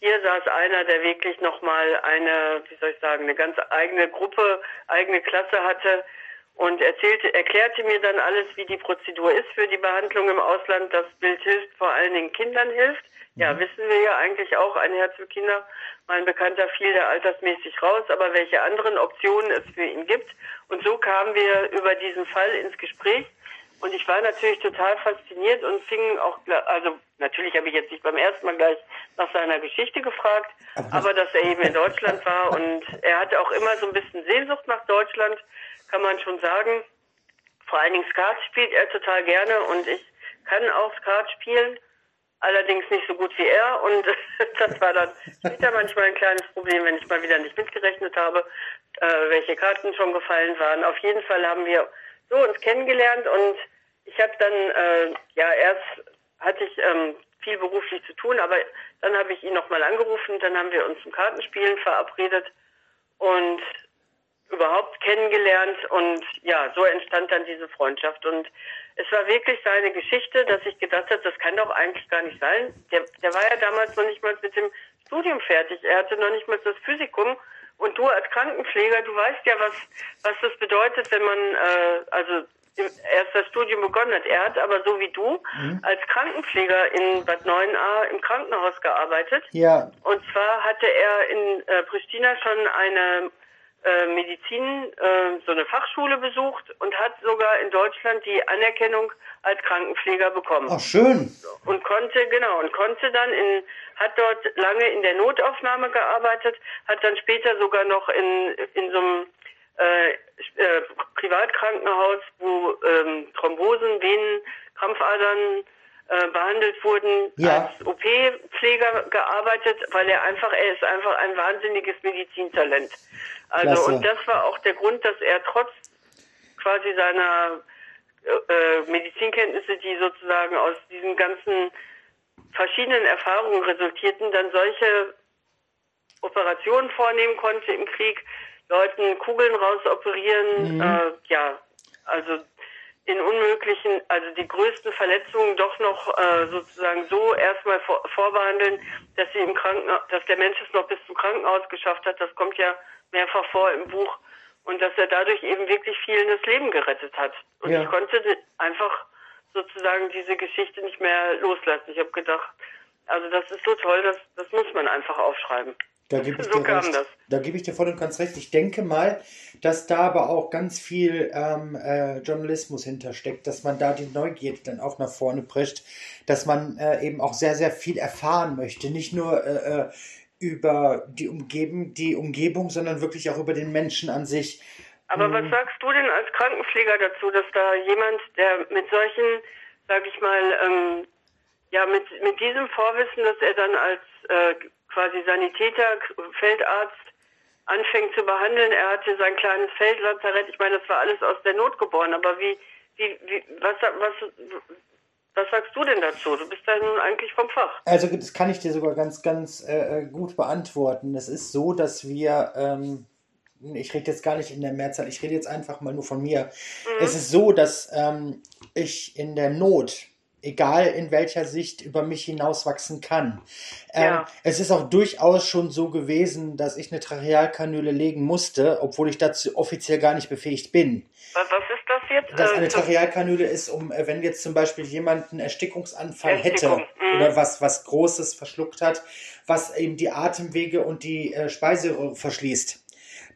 hier saß einer, der wirklich nochmal eine, wie soll ich sagen, eine ganz eigene Gruppe, eigene Klasse hatte und erzählte, erklärte mir dann alles, wie die Prozedur ist für die Behandlung im Ausland. Das Bild hilft, vor allen Dingen Kindern hilft. Ja, mhm. wissen wir ja eigentlich auch, ein Herz für Kinder. Mein Bekannter fiel da altersmäßig raus, aber welche anderen Optionen es für ihn gibt. Und so kamen wir über diesen Fall ins Gespräch. Und ich war natürlich total fasziniert und fing auch, also natürlich habe ich jetzt nicht beim ersten Mal gleich nach seiner Geschichte gefragt, aber dass er eben in Deutschland war und er hatte auch immer so ein bisschen Sehnsucht nach Deutschland, kann man schon sagen. Vor allen Dingen Skat spielt er total gerne und ich kann auch Skat spielen, allerdings nicht so gut wie er und das war dann später manchmal ein kleines Problem, wenn ich mal wieder nicht mitgerechnet habe, äh, welche Karten schon gefallen waren. Auf jeden Fall haben wir so uns kennengelernt und ich habe dann, äh, ja, erst hatte ich ähm, viel beruflich zu tun, aber dann habe ich ihn nochmal angerufen, dann haben wir uns zum Kartenspielen verabredet und überhaupt kennengelernt und ja, so entstand dann diese Freundschaft und es war wirklich seine Geschichte, dass ich gedacht habe, das kann doch eigentlich gar nicht sein. Der, der war ja damals noch nicht mal mit dem Studium fertig. Er hatte noch nicht mal das Physikum und du als Krankenpfleger, du weißt ja, was, was das bedeutet, wenn man äh, also erst das Studium begonnen hat. Er hat aber so wie du mhm. als Krankenpfleger in Bad 9a im Krankenhaus gearbeitet. Ja. Und zwar hatte er in äh, Pristina schon eine äh, Medizin, äh, so eine Fachschule besucht und hat sogar in Deutschland die Anerkennung als Krankenpfleger bekommen. Ach schön. Und konnte, genau, und konnte dann in, hat dort lange in der Notaufnahme gearbeitet, hat dann später sogar noch in, in so einem äh, äh, Privatkrankenhaus, wo ähm, Thrombosen, Venen, Krampfadern äh, behandelt wurden, ja. als OP-Pfleger gearbeitet, weil er einfach, er ist einfach ein wahnsinniges Medizintalent. Also Klasse. und das war auch der Grund, dass er trotz quasi seiner äh, Medizinkenntnisse, die sozusagen aus diesen ganzen verschiedenen Erfahrungen resultierten, dann solche Operationen vornehmen konnte im Krieg, Leuten Kugeln rausoperieren, mhm. äh, ja, also in unmöglichen, also die größten Verletzungen doch noch äh, sozusagen so erstmal vor, vorbehandeln, dass sie im Krankenhaus, dass der Mensch es noch bis zum Krankenhaus geschafft hat. Das kommt ja mehrfach vor im Buch und dass er dadurch eben wirklich vielen das Leben gerettet hat. Und ja. ich konnte einfach sozusagen diese Geschichte nicht mehr loslassen. Ich habe gedacht, also das ist so toll, das, das muss man einfach aufschreiben. Da gebe ich, so gebe ich dir voll und ganz recht. Ich denke mal, dass da aber auch ganz viel ähm, äh, Journalismus hintersteckt, dass man da die Neugierde dann auch nach vorne prescht, dass man äh, eben auch sehr, sehr viel erfahren möchte. Nicht nur äh, äh über die, Umgeben, die Umgebung, sondern wirklich auch über den Menschen an sich. Aber mhm. was sagst du denn als Krankenpfleger dazu, dass da jemand, der mit solchen, sag ich mal, ähm, ja, mit, mit diesem Vorwissen, dass er dann als äh, quasi Sanitäter, Feldarzt anfängt zu behandeln, er hatte sein kleines Feldlazarett, ich meine, das war alles aus der Not geboren, aber wie, wie, wie was, was, was sagst du denn dazu? Du bist da nun eigentlich vom Fach. Also das kann ich dir sogar ganz, ganz äh, äh gut beantworten. Es ist so, dass wir, ähm, ich rede jetzt gar nicht in der Mehrzahl, ich rede jetzt einfach mal nur von mir. Mhm. Es ist so, dass ähm, ich in der Not egal in welcher Sicht, über mich hinauswachsen kann. Ähm, ja. es ist auch durchaus schon so gewesen, dass ich eine Trachealkanüle legen musste, obwohl ich dazu offiziell gar nicht befähigt bin. Was ist das jetzt? Dass eine äh, Trachealkanüle ist, um, äh, wenn jetzt zum Beispiel jemand einen Erstickungsanfall Erstickung. hätte mhm. oder was, was Großes verschluckt hat, was eben die Atemwege und die äh, Speiseröhre verschließt,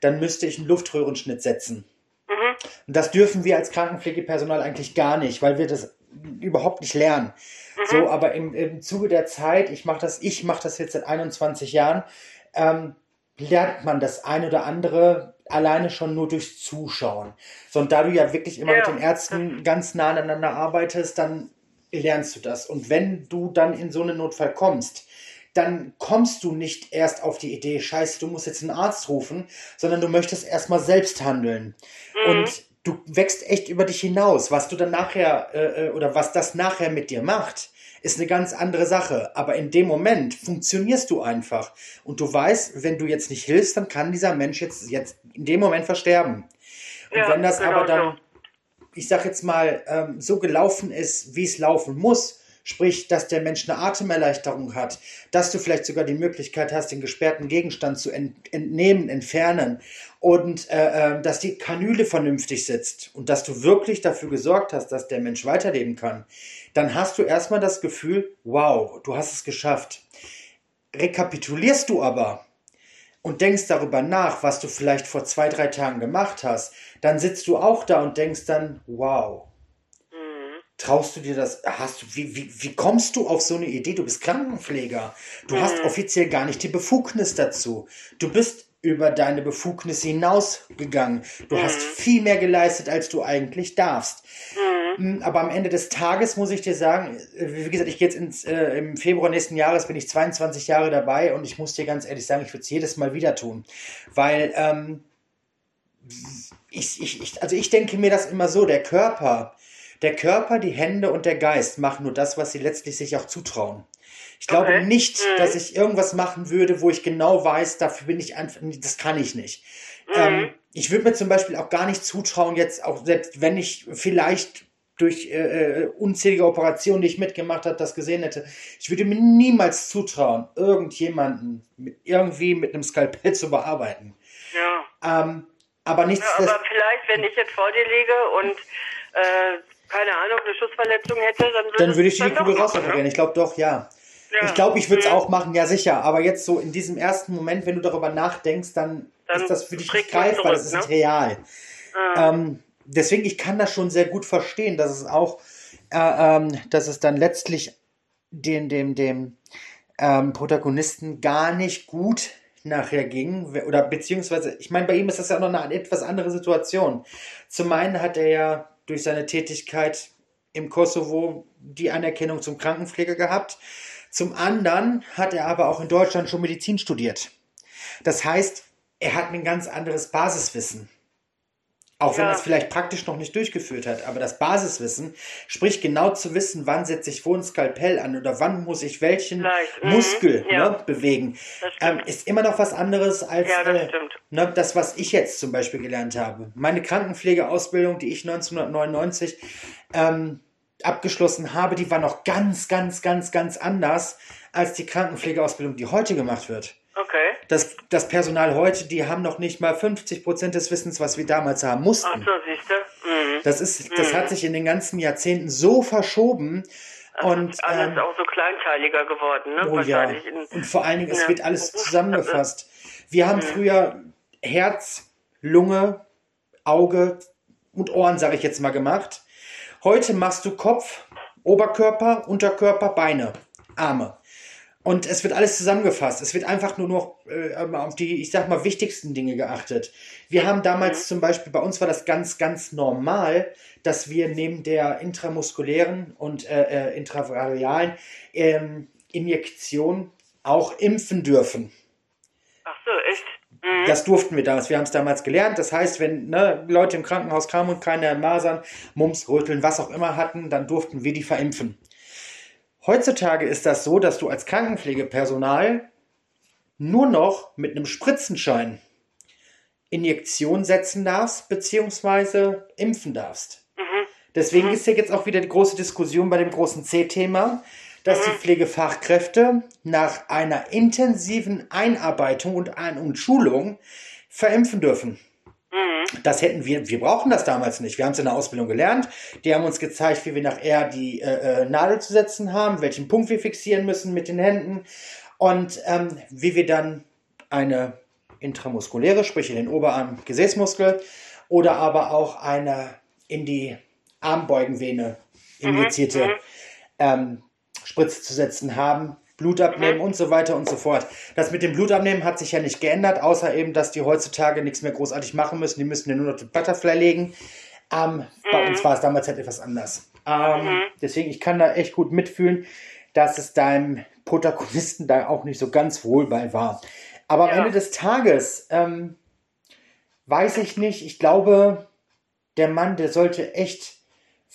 dann müsste ich einen Luftröhrenschnitt setzen. Mhm. Und das dürfen wir als Krankenpflegepersonal eigentlich gar nicht, weil wir das überhaupt nicht lernen. Mhm. So, aber im, im Zuge der Zeit, ich mache das, ich mache das jetzt seit 21 Jahren, ähm, lernt man das ein oder andere alleine schon nur durchs Zuschauen. So, und da du ja wirklich immer ja. mit den Ärzten ganz nah aneinander arbeitest, dann lernst du das. Und wenn du dann in so einen Notfall kommst, dann kommst du nicht erst auf die Idee, scheiße, du musst jetzt einen Arzt rufen, sondern du möchtest erstmal selbst handeln. Mhm. Und du wächst echt über dich hinaus. Was du dann nachher äh, äh, oder was das nachher mit dir macht, ist eine ganz andere Sache. Aber in dem Moment funktionierst du einfach. Und du weißt, wenn du jetzt nicht hilfst, dann kann dieser Mensch jetzt, jetzt in dem Moment versterben. Und ja, wenn das genau aber dann, ich sag jetzt mal, ähm, so gelaufen ist, wie es laufen muss, sprich, dass der Mensch eine Atemerleichterung hat, dass du vielleicht sogar die Möglichkeit hast, den gesperrten Gegenstand zu entnehmen, entfernen und äh, äh, dass die Kanüle vernünftig sitzt und dass du wirklich dafür gesorgt hast, dass der Mensch weiterleben kann, dann hast du erstmal das Gefühl, wow, du hast es geschafft. Rekapitulierst du aber und denkst darüber nach, was du vielleicht vor zwei, drei Tagen gemacht hast, dann sitzt du auch da und denkst dann, wow, Traust du dir das? Hast du, wie, wie, wie kommst du auf so eine Idee? Du bist Krankenpfleger. Du mhm. hast offiziell gar nicht die Befugnis dazu. Du bist über deine Befugnis hinausgegangen. Du mhm. hast viel mehr geleistet, als du eigentlich darfst. Mhm. Aber am Ende des Tages muss ich dir sagen, wie gesagt, ich gehe jetzt ins, äh, im Februar nächsten Jahres, bin ich 22 Jahre dabei und ich muss dir ganz ehrlich sagen, ich würde es jedes Mal wieder tun. Weil, ähm, ich, ich, ich, also ich denke mir das immer so, der Körper, der Körper, die Hände und der Geist machen nur das, was sie letztlich sich auch zutrauen. Ich glaube okay. nicht, mhm. dass ich irgendwas machen würde, wo ich genau weiß, dafür bin ich einfach, das kann ich nicht. Mhm. Ähm, ich würde mir zum Beispiel auch gar nicht zutrauen, jetzt auch selbst wenn ich vielleicht durch äh, äh unzählige Operationen, die ich mitgemacht habe, das gesehen hätte. Ich würde mir niemals zutrauen, irgendjemanden mit, irgendwie mit einem Skalpell zu bearbeiten. Ja. Ähm, aber nichts. Ja, aber vielleicht, wenn ich jetzt vor dir liege und äh, keine Ahnung, eine Schussverletzung hätte, dann würde, dann würde ich die Kugel rausoperieren. Ne? Ich glaube doch, ja. ja. Ich glaube, ich würde es mhm. auch machen, ja sicher. Aber jetzt so in diesem ersten Moment, wenn du darüber nachdenkst, dann, dann ist das für dich nicht greifbar, das ist ne? nicht real. Ah. Ähm, deswegen, ich kann das schon sehr gut verstehen, dass es auch, äh, ähm, dass es dann letztlich den, dem, dem ähm, Protagonisten gar nicht gut nachher ging. Oder beziehungsweise, ich meine, bei ihm ist das ja auch noch eine etwas andere Situation. Zum einen hat er ja durch seine Tätigkeit im Kosovo die Anerkennung zum Krankenpfleger gehabt. Zum anderen hat er aber auch in Deutschland schon Medizin studiert. Das heißt, er hat ein ganz anderes Basiswissen. Auch wenn ja. er es vielleicht praktisch noch nicht durchgeführt hat, aber das Basiswissen, sprich genau zu wissen, wann setze ich wo ein Skalpell an oder wann muss ich welchen mhm. Muskel ja. ne, bewegen, ähm, ist immer noch was anderes als ja, das, äh, ne, das, was ich jetzt zum Beispiel gelernt habe. Meine Krankenpflegeausbildung, die ich 1999 ähm, abgeschlossen habe, die war noch ganz, ganz, ganz, ganz anders als die Krankenpflegeausbildung, die heute gemacht wird. Okay. Das, das Personal heute, die haben noch nicht mal 50 Prozent des Wissens, was wir damals haben mussten. Ach so, siehst du? Mhm. Das, ist, das mhm. hat sich in den ganzen Jahrzehnten so verschoben. Also und alles ähm, auch so kleinteiliger geworden, ne? Oh ja. Und vor allen Dingen, es wird alles zusammengefasst. Wir haben mhm. früher Herz, Lunge, Auge und Ohren, sage ich jetzt mal, gemacht. Heute machst du Kopf, Oberkörper, Unterkörper, Beine, Arme. Und es wird alles zusammengefasst. Es wird einfach nur noch äh, auf die, ich sag mal, wichtigsten Dinge geachtet. Wir haben damals mhm. zum Beispiel, bei uns war das ganz, ganz normal, dass wir neben der intramuskulären und äh, äh, intravarialen ähm, Injektion auch impfen dürfen. Ach so, echt? Mhm. Das durften wir damals. Wir haben es damals gelernt. Das heißt, wenn ne, Leute im Krankenhaus kamen und keine Masern, Mumps, Röteln, was auch immer hatten, dann durften wir die verimpfen. Heutzutage ist das so, dass du als Krankenpflegepersonal nur noch mit einem Spritzenschein Injektion setzen darfst, beziehungsweise impfen darfst. Mhm. Deswegen mhm. ist ja jetzt auch wieder die große Diskussion bei dem großen C-Thema, dass mhm. die Pflegefachkräfte nach einer intensiven Einarbeitung und, Ein- und Schulung verimpfen dürfen. Das hätten wir, wir brauchen das damals nicht. Wir haben es in der Ausbildung gelernt. Die haben uns gezeigt, wie wir nachher die äh, äh, Nadel zu setzen haben, welchen Punkt wir fixieren müssen mit den Händen und ähm, wie wir dann eine intramuskuläre, sprich in den Oberarm Gesäßmuskel oder aber auch eine in die Armbeugenvene injizierte mhm. ähm, Spritze zu setzen haben, Blut abnehmen mhm. und so weiter und so fort. Das mit dem Blutabnehmen hat sich ja nicht geändert, außer eben, dass die heutzutage nichts mehr großartig machen müssen. Die müssen ja nur noch das Butterfly legen. Ähm, mhm. Bei uns war es damals halt etwas anders. Ähm, mhm. Deswegen, ich kann da echt gut mitfühlen, dass es deinem Protagonisten da auch nicht so ganz wohl bei war. Aber ja. am Ende des Tages ähm, weiß ich nicht, ich glaube, der Mann, der sollte echt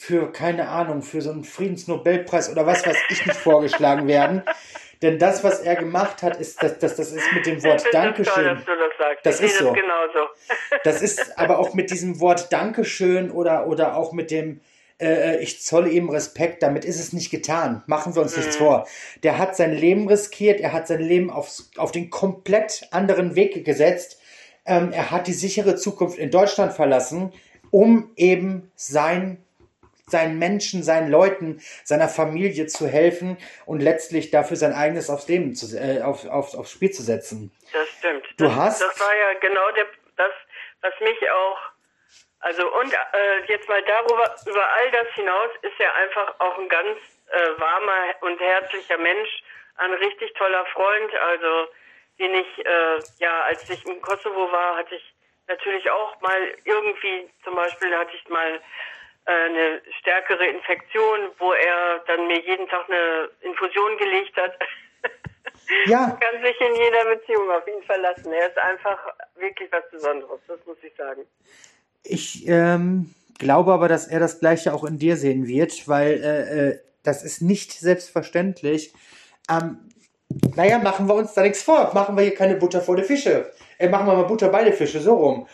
für, keine Ahnung, für so einen Friedensnobelpreis oder was weiß ich nicht vorgeschlagen werden. Denn das, was er gemacht hat, ist, das, das, das ist mit dem Wort das Dankeschön. Toll, das. Das ist so. Das ist aber auch mit diesem Wort Dankeschön oder, oder auch mit dem, äh, ich zolle ihm Respekt, damit ist es nicht getan. Machen wir uns mhm. nichts vor. Der hat sein Leben riskiert, er hat sein Leben auf, auf den komplett anderen Weg gesetzt. Ähm, er hat die sichere Zukunft in Deutschland verlassen, um eben sein seinen Menschen, seinen Leuten, seiner Familie zu helfen und letztlich dafür sein eigenes aufs Leben zu, äh, auf, auf, aufs Spiel zu setzen. Das stimmt. Du das, hast. Das war ja genau der, das, was mich auch. Also und äh, jetzt mal darüber über all das hinaus ist er einfach auch ein ganz äh, warmer und herzlicher Mensch, ein richtig toller Freund. Also den ich äh, ja, als ich im Kosovo war, hatte ich natürlich auch mal irgendwie, zum Beispiel hatte ich mal eine stärkere Infektion, wo er dann mir jeden Tag eine Infusion gelegt hat. Ja. Man kann sich in jeder Beziehung auf ihn verlassen. Er ist einfach wirklich was Besonderes, das muss ich sagen. Ich ähm, glaube aber, dass er das Gleiche auch in dir sehen wird, weil äh, äh, das ist nicht selbstverständlich. Ähm, naja, machen wir uns da nichts vor. Machen wir hier keine Butter vor die Fische. Äh, machen wir mal Butter bei die Fische, so rum.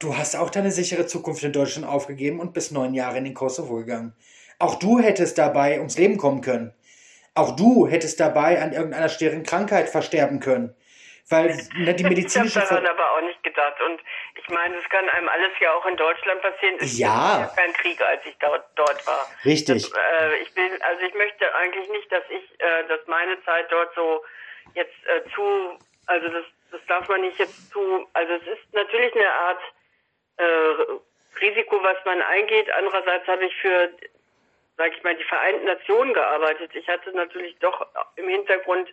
Du hast auch deine sichere Zukunft in Deutschland aufgegeben und bist neun Jahre in den Kosovo gegangen. Auch du hättest dabei ums Leben kommen können. Auch du hättest dabei an irgendeiner schweren Krankheit versterben können. Weil ne, die medizinische. Ich habe daran aber auch nicht gedacht. Und ich meine, es kann einem alles ja auch in Deutschland passieren. Es ja. ja kein Krieg, als ich dort, dort war. Richtig. Das, äh, ich will, also ich möchte eigentlich nicht, dass ich, äh, dass meine Zeit dort so jetzt äh, zu, also das, das darf man nicht jetzt zu, also es ist natürlich eine Art äh, Risiko, was man eingeht. Andererseits habe ich für, sage ich mal, die Vereinten Nationen gearbeitet. Ich hatte natürlich doch im Hintergrund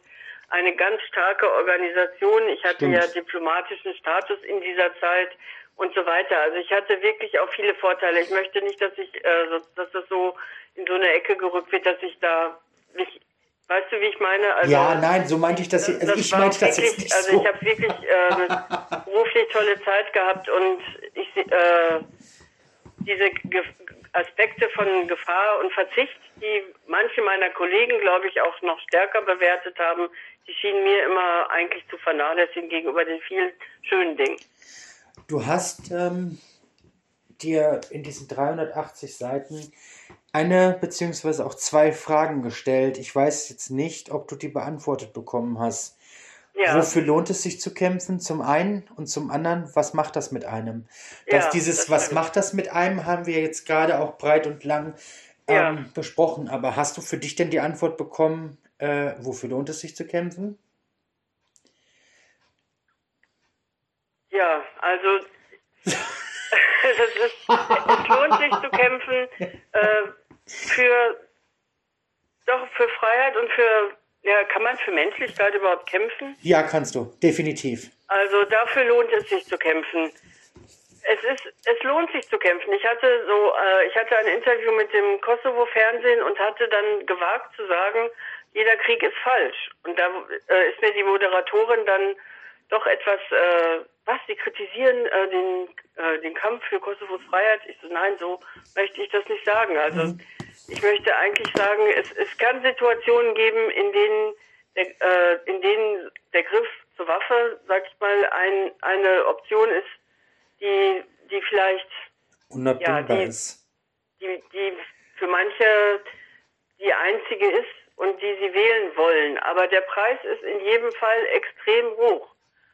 eine ganz starke Organisation. Ich hatte Stimmt. ja diplomatischen Status in dieser Zeit und so weiter. Also ich hatte wirklich auch viele Vorteile. Ich möchte nicht, dass ich, äh, dass das so in so eine Ecke gerückt wird, dass ich da mich Weißt du, wie ich meine? Also, ja, nein, so meinte ich das. Also das ich meinte das jetzt nicht Also ich habe wirklich äh, eine beruflich tolle Zeit gehabt und äh, diese Ge Aspekte von Gefahr und Verzicht, die manche meiner Kollegen, glaube ich, auch noch stärker bewertet haben, die schienen mir immer eigentlich zu vernachlässigen gegenüber den vielen schönen Dingen. Du hast ähm, dir in diesen 380 Seiten eine beziehungsweise auch zwei Fragen gestellt. Ich weiß jetzt nicht, ob du die beantwortet bekommen hast. Ja. Wofür lohnt es sich zu kämpfen? Zum einen und zum anderen, was macht das mit einem? Dass ja, dieses, das was macht das mit einem, haben wir jetzt gerade auch breit und lang ähm, ja. besprochen. Aber hast du für dich denn die Antwort bekommen, äh, wofür lohnt es sich zu kämpfen? Ja, also es, ist, es lohnt sich zu kämpfen. Äh, für doch für Freiheit und für Ja, kann man für Menschlichkeit überhaupt kämpfen? Ja, kannst du, definitiv. Also dafür lohnt es sich zu kämpfen. Es ist, es lohnt sich zu kämpfen. Ich hatte so, äh, ich hatte ein Interview mit dem Kosovo-Fernsehen und hatte dann gewagt zu sagen, jeder Krieg ist falsch. Und da äh, ist mir die Moderatorin dann doch etwas, äh, was, sie kritisieren äh, den, äh, den Kampf für Kosovos Freiheit. Ich so, nein, so möchte ich das nicht sagen. Also mhm. Ich möchte eigentlich sagen, es, es kann Situationen geben, in denen der, äh, in denen der Griff zur Waffe, sag ich mal, ein, eine Option ist, die, die vielleicht unabdingbar ja, die, ist. Die, die für manche die einzige ist und die sie wählen wollen. Aber der Preis ist in jedem Fall extrem hoch.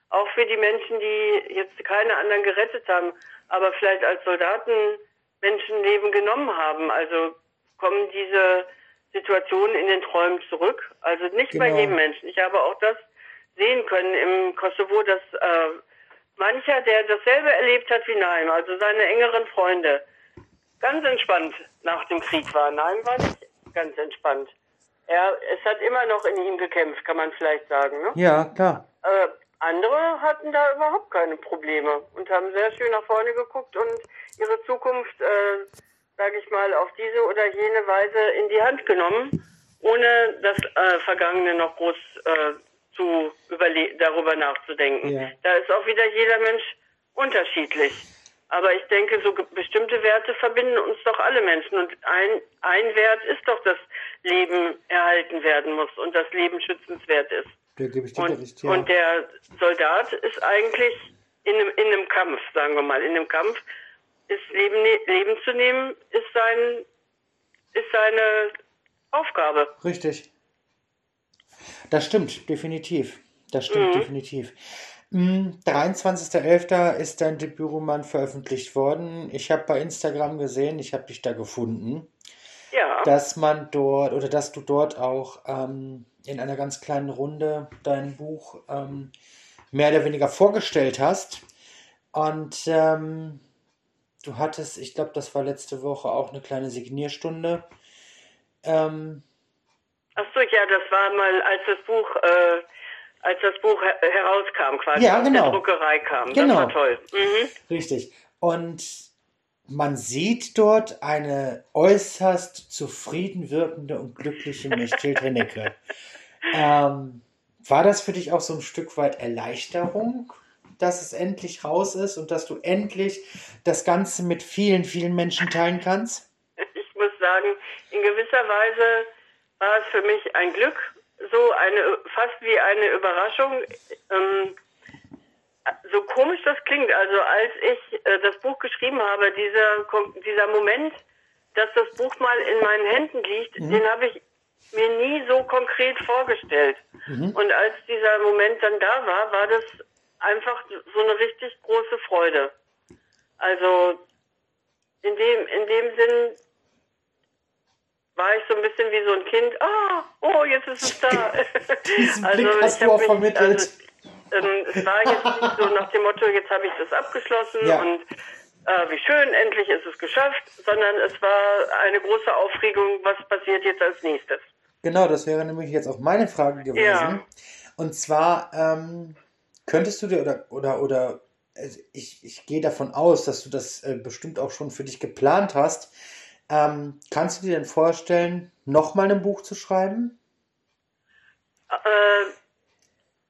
Auch für die Menschen, die jetzt keine anderen gerettet haben, aber vielleicht als Soldaten Menschenleben genommen haben. Also kommen diese Situationen in den Träumen zurück. Also nicht genau. bei jedem Menschen. Ich habe auch das sehen können im Kosovo, dass äh, mancher, der dasselbe erlebt hat wie Naim, also seine engeren Freunde, ganz entspannt nach dem Krieg war. Naim war nicht ganz entspannt. Er, es hat immer noch in ihm gekämpft, kann man vielleicht sagen. Ne? Ja, klar. Äh, andere hatten da überhaupt keine Probleme und haben sehr schön nach vorne geguckt und ihre Zukunft, äh, sage ich mal, auf diese oder jene Weise in die Hand genommen, ohne das äh, Vergangene noch groß äh, zu überle darüber nachzudenken. Ja. Da ist auch wieder jeder Mensch unterschiedlich. Aber ich denke, so bestimmte Werte verbinden uns doch alle Menschen. Und ein, ein Wert ist doch, dass Leben erhalten werden muss und das Leben schützenswert ist. Der dir und, recht, ja. und der Soldat ist eigentlich in einem, in einem Kampf, sagen wir mal, in einem Kampf ist Leben, ne-, Leben zu nehmen, ist sein, ist seine Aufgabe. Richtig. Das stimmt, definitiv. Das stimmt mhm. definitiv. 23.11. Hm, ist dein Debütroman veröffentlicht worden. Ich habe bei Instagram gesehen, ich habe dich da gefunden. Ja. Dass man dort oder dass du dort auch ähm, in einer ganz kleinen Runde dein Buch ähm, mehr oder weniger vorgestellt hast. Und ähm, du hattest, ich glaube, das war letzte Woche auch eine kleine Signierstunde. Ähm, Achso, ja, das war mal, als das Buch äh, als das Buch her herauskam, quasi ja, genau. aus der Druckerei kam. Genau. Das war toll. Mhm. Richtig. Und man sieht dort eine äußerst zufrieden wirkende und glückliche Mechthild Hennecke. ähm, war das für dich auch so ein Stück weit Erleichterung, dass es endlich raus ist und dass du endlich das Ganze mit vielen, vielen Menschen teilen kannst? Ich muss sagen, in gewisser Weise war es für mich ein Glück so eine, fast wie eine Überraschung. Ähm, so komisch das klingt, also als ich äh, das Buch geschrieben habe, dieser, dieser Moment, dass das Buch mal in meinen Händen liegt, mhm. den habe ich mir nie so konkret vorgestellt. Mhm. Und als dieser Moment dann da war, war das einfach so eine richtig große Freude. Also in dem, in dem Sinn war ich so ein bisschen wie so ein Kind. Ah, oh, jetzt ist es da. Diesen also Blick hast du auch vermittelt. Also, ähm, es war jetzt nicht so nach dem Motto, jetzt habe ich das abgeschlossen ja. und äh, wie schön, endlich ist es geschafft, sondern es war eine große Aufregung, was passiert jetzt als nächstes. Genau, das wäre nämlich jetzt auch meine Frage gewesen. Ja. Und zwar, ähm, könntest du dir oder, oder, oder also ich, ich gehe davon aus, dass du das äh, bestimmt auch schon für dich geplant hast, ähm, kannst du dir denn vorstellen, nochmal ein Buch zu schreiben? Äh,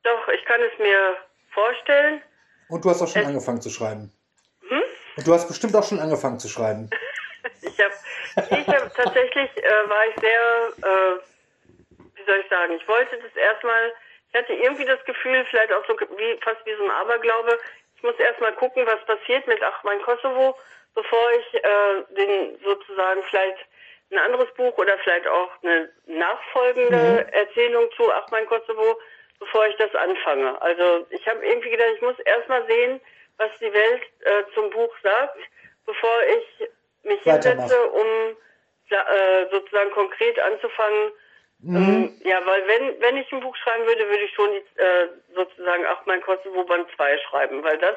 doch, ich kann es mir vorstellen. Und du hast auch schon es angefangen zu schreiben. Hm? Und du hast bestimmt auch schon angefangen zu schreiben. ich habe ich hab tatsächlich, äh, war ich sehr, äh, wie soll ich sagen, ich wollte das erstmal, ich hatte irgendwie das Gefühl, vielleicht auch so wie, fast wie so ein Aberglaube, ich muss erstmal gucken, was passiert mit Ach, mein Kosovo bevor ich äh, den sozusagen vielleicht ein anderes Buch oder vielleicht auch eine nachfolgende mhm. Erzählung zu Ach mein Kosovo, bevor ich das anfange. Also ich habe irgendwie gedacht, ich muss erstmal sehen, was die Welt äh, zum Buch sagt, bevor ich mich hinsetze, um äh, sozusagen konkret anzufangen. Mhm. Ähm, ja, weil wenn wenn ich ein Buch schreiben würde, würde ich schon die, äh, sozusagen Ach mein Kosovo Band 2 schreiben, weil das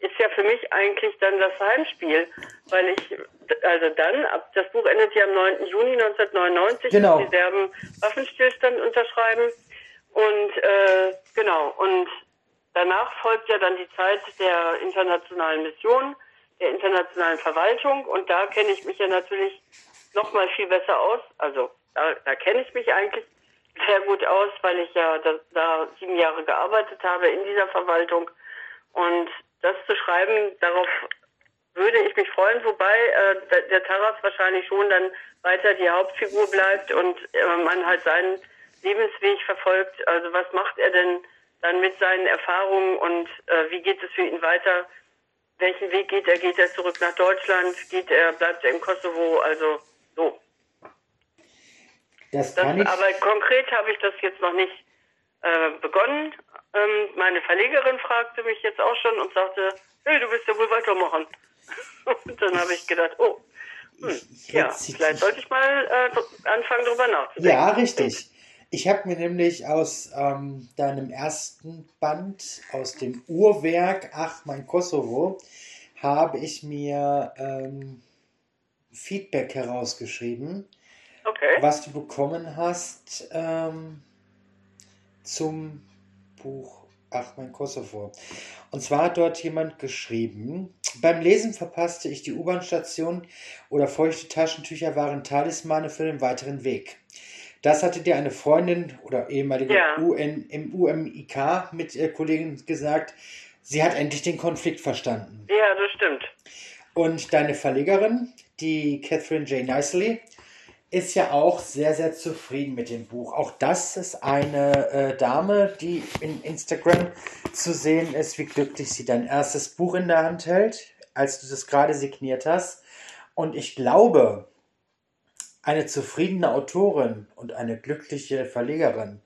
ist ja für mich eigentlich dann das Heimspiel, weil ich also dann, ab, das Buch endet ja am 9. Juni 1999. Genau. Die Serben Waffenstillstand unterschreiben. Und äh, genau, und danach folgt ja dann die Zeit der internationalen Mission, der internationalen Verwaltung. Und da kenne ich mich ja natürlich noch mal viel besser aus. Also da, da kenne ich mich eigentlich sehr gut aus, weil ich ja da, da sieben Jahre gearbeitet habe in dieser Verwaltung. Und das zu schreiben, darauf würde ich mich freuen, wobei äh, der Taras wahrscheinlich schon dann weiter die Hauptfigur bleibt und äh, man halt seinen Lebensweg verfolgt. Also was macht er denn dann mit seinen Erfahrungen und äh, wie geht es für ihn weiter? Welchen Weg geht er? Geht er zurück nach Deutschland? Geht er, bleibt er im Kosovo? Also so. Das kann das, ich. Aber konkret habe ich das jetzt noch nicht äh, begonnen. Ähm, meine Verlegerin fragte mich jetzt auch schon und sagte, hey, du willst ja wohl weitermachen. Und dann habe ich gedacht, oh, hm, ja, vielleicht sollte ich mal äh, anfangen, darüber nachzudenken. Ja, richtig. Ich habe mir nämlich aus ähm, deinem ersten Band, aus dem Uhrwerk Ach, mein Kosovo, habe ich mir ähm, Feedback herausgeschrieben, okay. was du bekommen hast ähm, zum Buch Ach, mein Kosovo. Und zwar hat dort jemand geschrieben, beim Lesen verpasste ich die U-Bahn-Station oder feuchte Taschentücher waren Talismane für den weiteren Weg. Das hatte dir eine Freundin oder ehemalige ja. UN, im UMIK mit ihr Kollegin gesagt. Sie hat endlich den Konflikt verstanden. Ja, das stimmt. Und deine Verlegerin, die Catherine J. Nicely, ist ja auch sehr, sehr zufrieden mit dem Buch. Auch das ist eine äh, Dame, die in Instagram zu sehen ist, wie glücklich sie dein erstes Buch in der Hand hält, als du das gerade signiert hast. Und ich glaube, eine zufriedene Autorin und eine glückliche Verlegerin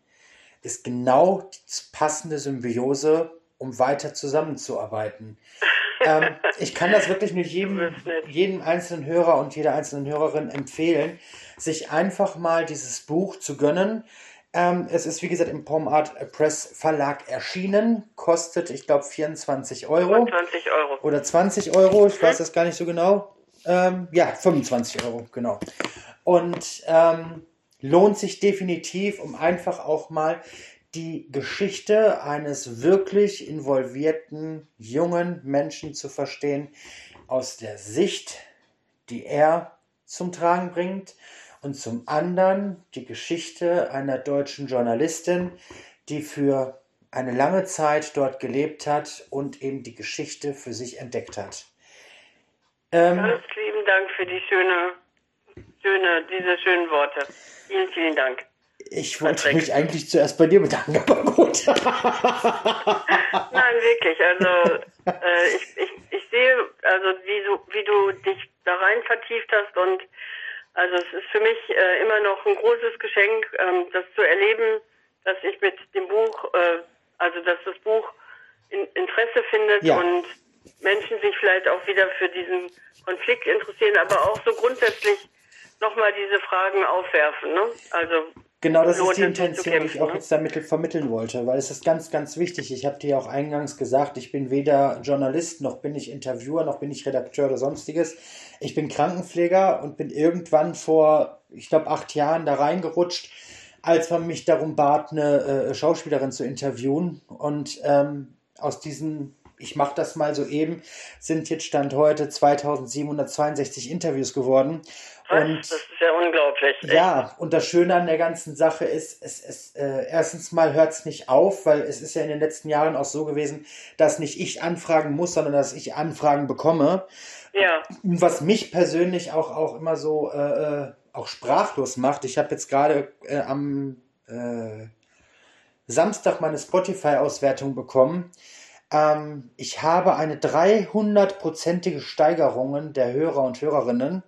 ist genau die passende Symbiose, um weiter zusammenzuarbeiten. Ähm, ich kann das wirklich nur jedem, jedem einzelnen Hörer und jeder einzelnen Hörerin empfehlen, sich einfach mal dieses Buch zu gönnen. Ähm, es ist, wie gesagt, im Pomart Press Verlag erschienen, kostet, ich glaube, 24 Euro. 20 Euro. Oder 20 Euro, ich weiß das gar nicht so genau. Ähm, ja, 25 Euro, genau. Und ähm, lohnt sich definitiv, um einfach auch mal die Geschichte eines wirklich involvierten jungen Menschen zu verstehen, aus der Sicht, die er zum Tragen bringt und zum anderen die Geschichte einer deutschen Journalistin, die für eine lange Zeit dort gelebt hat und eben die Geschichte für sich entdeckt hat. Ähm, Ganz lieben Dank für die schöne, schöne, diese schönen Worte. Vielen, vielen Dank. Ich wollte mich eigentlich zuerst bei dir bedanken, aber gut. Nein, wirklich. Also äh, ich, ich, ich sehe, also wie du, wie du dich da rein vertieft hast und also es ist für mich äh, immer noch ein großes Geschenk, ähm, das zu erleben, dass ich mit dem Buch, äh, also dass das Buch in, Interesse findet ja. und Menschen sich vielleicht auch wieder für diesen Konflikt interessieren, aber auch so grundsätzlich nochmal diese Fragen aufwerfen. Ne? Also Genau, das ist die Intention, die ich auch ne? jetzt damit vermitteln wollte, weil es ist ganz, ganz wichtig. Ich habe dir auch eingangs gesagt, ich bin weder Journalist, noch bin ich Interviewer, noch bin ich Redakteur oder sonstiges. Ich bin Krankenpfleger und bin irgendwann vor, ich glaube, acht Jahren da reingerutscht, als man mich darum bat, eine äh, Schauspielerin zu interviewen. Und ähm, aus diesen, ich mache das mal so eben, sind jetzt Stand heute 2762 Interviews geworden. Und, das ist ja unglaublich. Echt. Ja, und das Schöne an der ganzen Sache ist, es, es, äh, erstens mal hört es nicht auf, weil es ist ja in den letzten Jahren auch so gewesen, dass nicht ich anfragen muss, sondern dass ich Anfragen bekomme. Ja. Was mich persönlich auch, auch immer so äh, äh auch sprachlos macht. Ich habe jetzt gerade äh, am äh, Samstag meine Spotify-Auswertung bekommen. Ähm, ich habe eine 300-prozentige Steigerung der Hörer und Hörerinnen.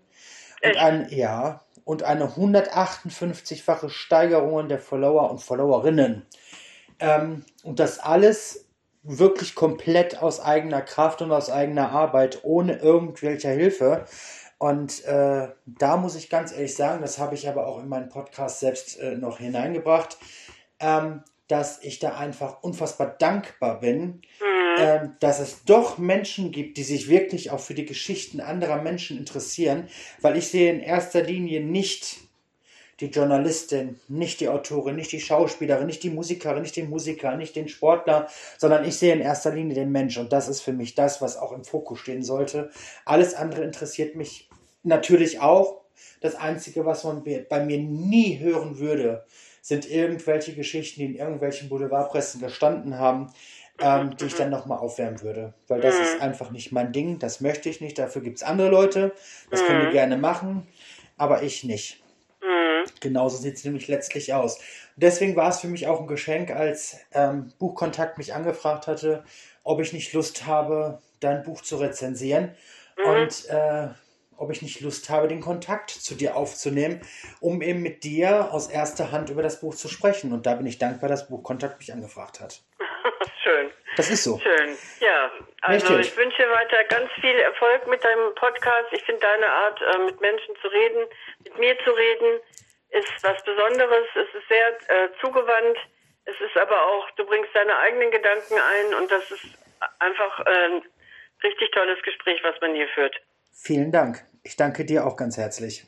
Und ein, ja, und eine 158-fache Steigerung der Follower und Followerinnen. Ähm, und das alles wirklich komplett aus eigener Kraft und aus eigener Arbeit, ohne irgendwelcher Hilfe. Und äh, da muss ich ganz ehrlich sagen, das habe ich aber auch in meinen Podcast selbst äh, noch hineingebracht, ähm, dass ich da einfach unfassbar dankbar bin, mhm. Ähm, dass es doch Menschen gibt, die sich wirklich auch für die Geschichten anderer Menschen interessieren, weil ich sehe in erster Linie nicht die Journalistin, nicht die Autorin, nicht die Schauspielerin, nicht die Musikerin, nicht den Musiker, nicht den Sportler, sondern ich sehe in erster Linie den Mensch und das ist für mich das, was auch im Fokus stehen sollte. Alles andere interessiert mich natürlich auch. Das Einzige, was man bei mir nie hören würde, sind irgendwelche Geschichten, die in irgendwelchen Boulevardpressen gestanden haben, ähm, die ich dann nochmal aufwärmen würde. Weil das ist einfach nicht mein Ding, das möchte ich nicht, dafür gibt es andere Leute, das können die gerne machen, aber ich nicht. Genauso sieht es nämlich letztlich aus. Deswegen war es für mich auch ein Geschenk, als ähm, Buchkontakt mich angefragt hatte, ob ich nicht Lust habe, dein Buch zu rezensieren mhm. und äh, ob ich nicht Lust habe, den Kontakt zu dir aufzunehmen, um eben mit dir aus erster Hand über das Buch zu sprechen. Und da bin ich dankbar, dass Buchkontakt mich angefragt hat. Schön. Das ist so. Schön. Ja, also Richtig. ich wünsche weiter ganz viel Erfolg mit deinem Podcast. Ich finde deine Art, äh, mit Menschen zu reden, mit mir zu reden, ist was Besonderes. Es ist sehr äh, zugewandt. Es ist aber auch, du bringst deine eigenen Gedanken ein und das ist einfach äh, ein richtig tolles Gespräch, was man hier führt. Vielen Dank. Ich danke dir auch ganz herzlich.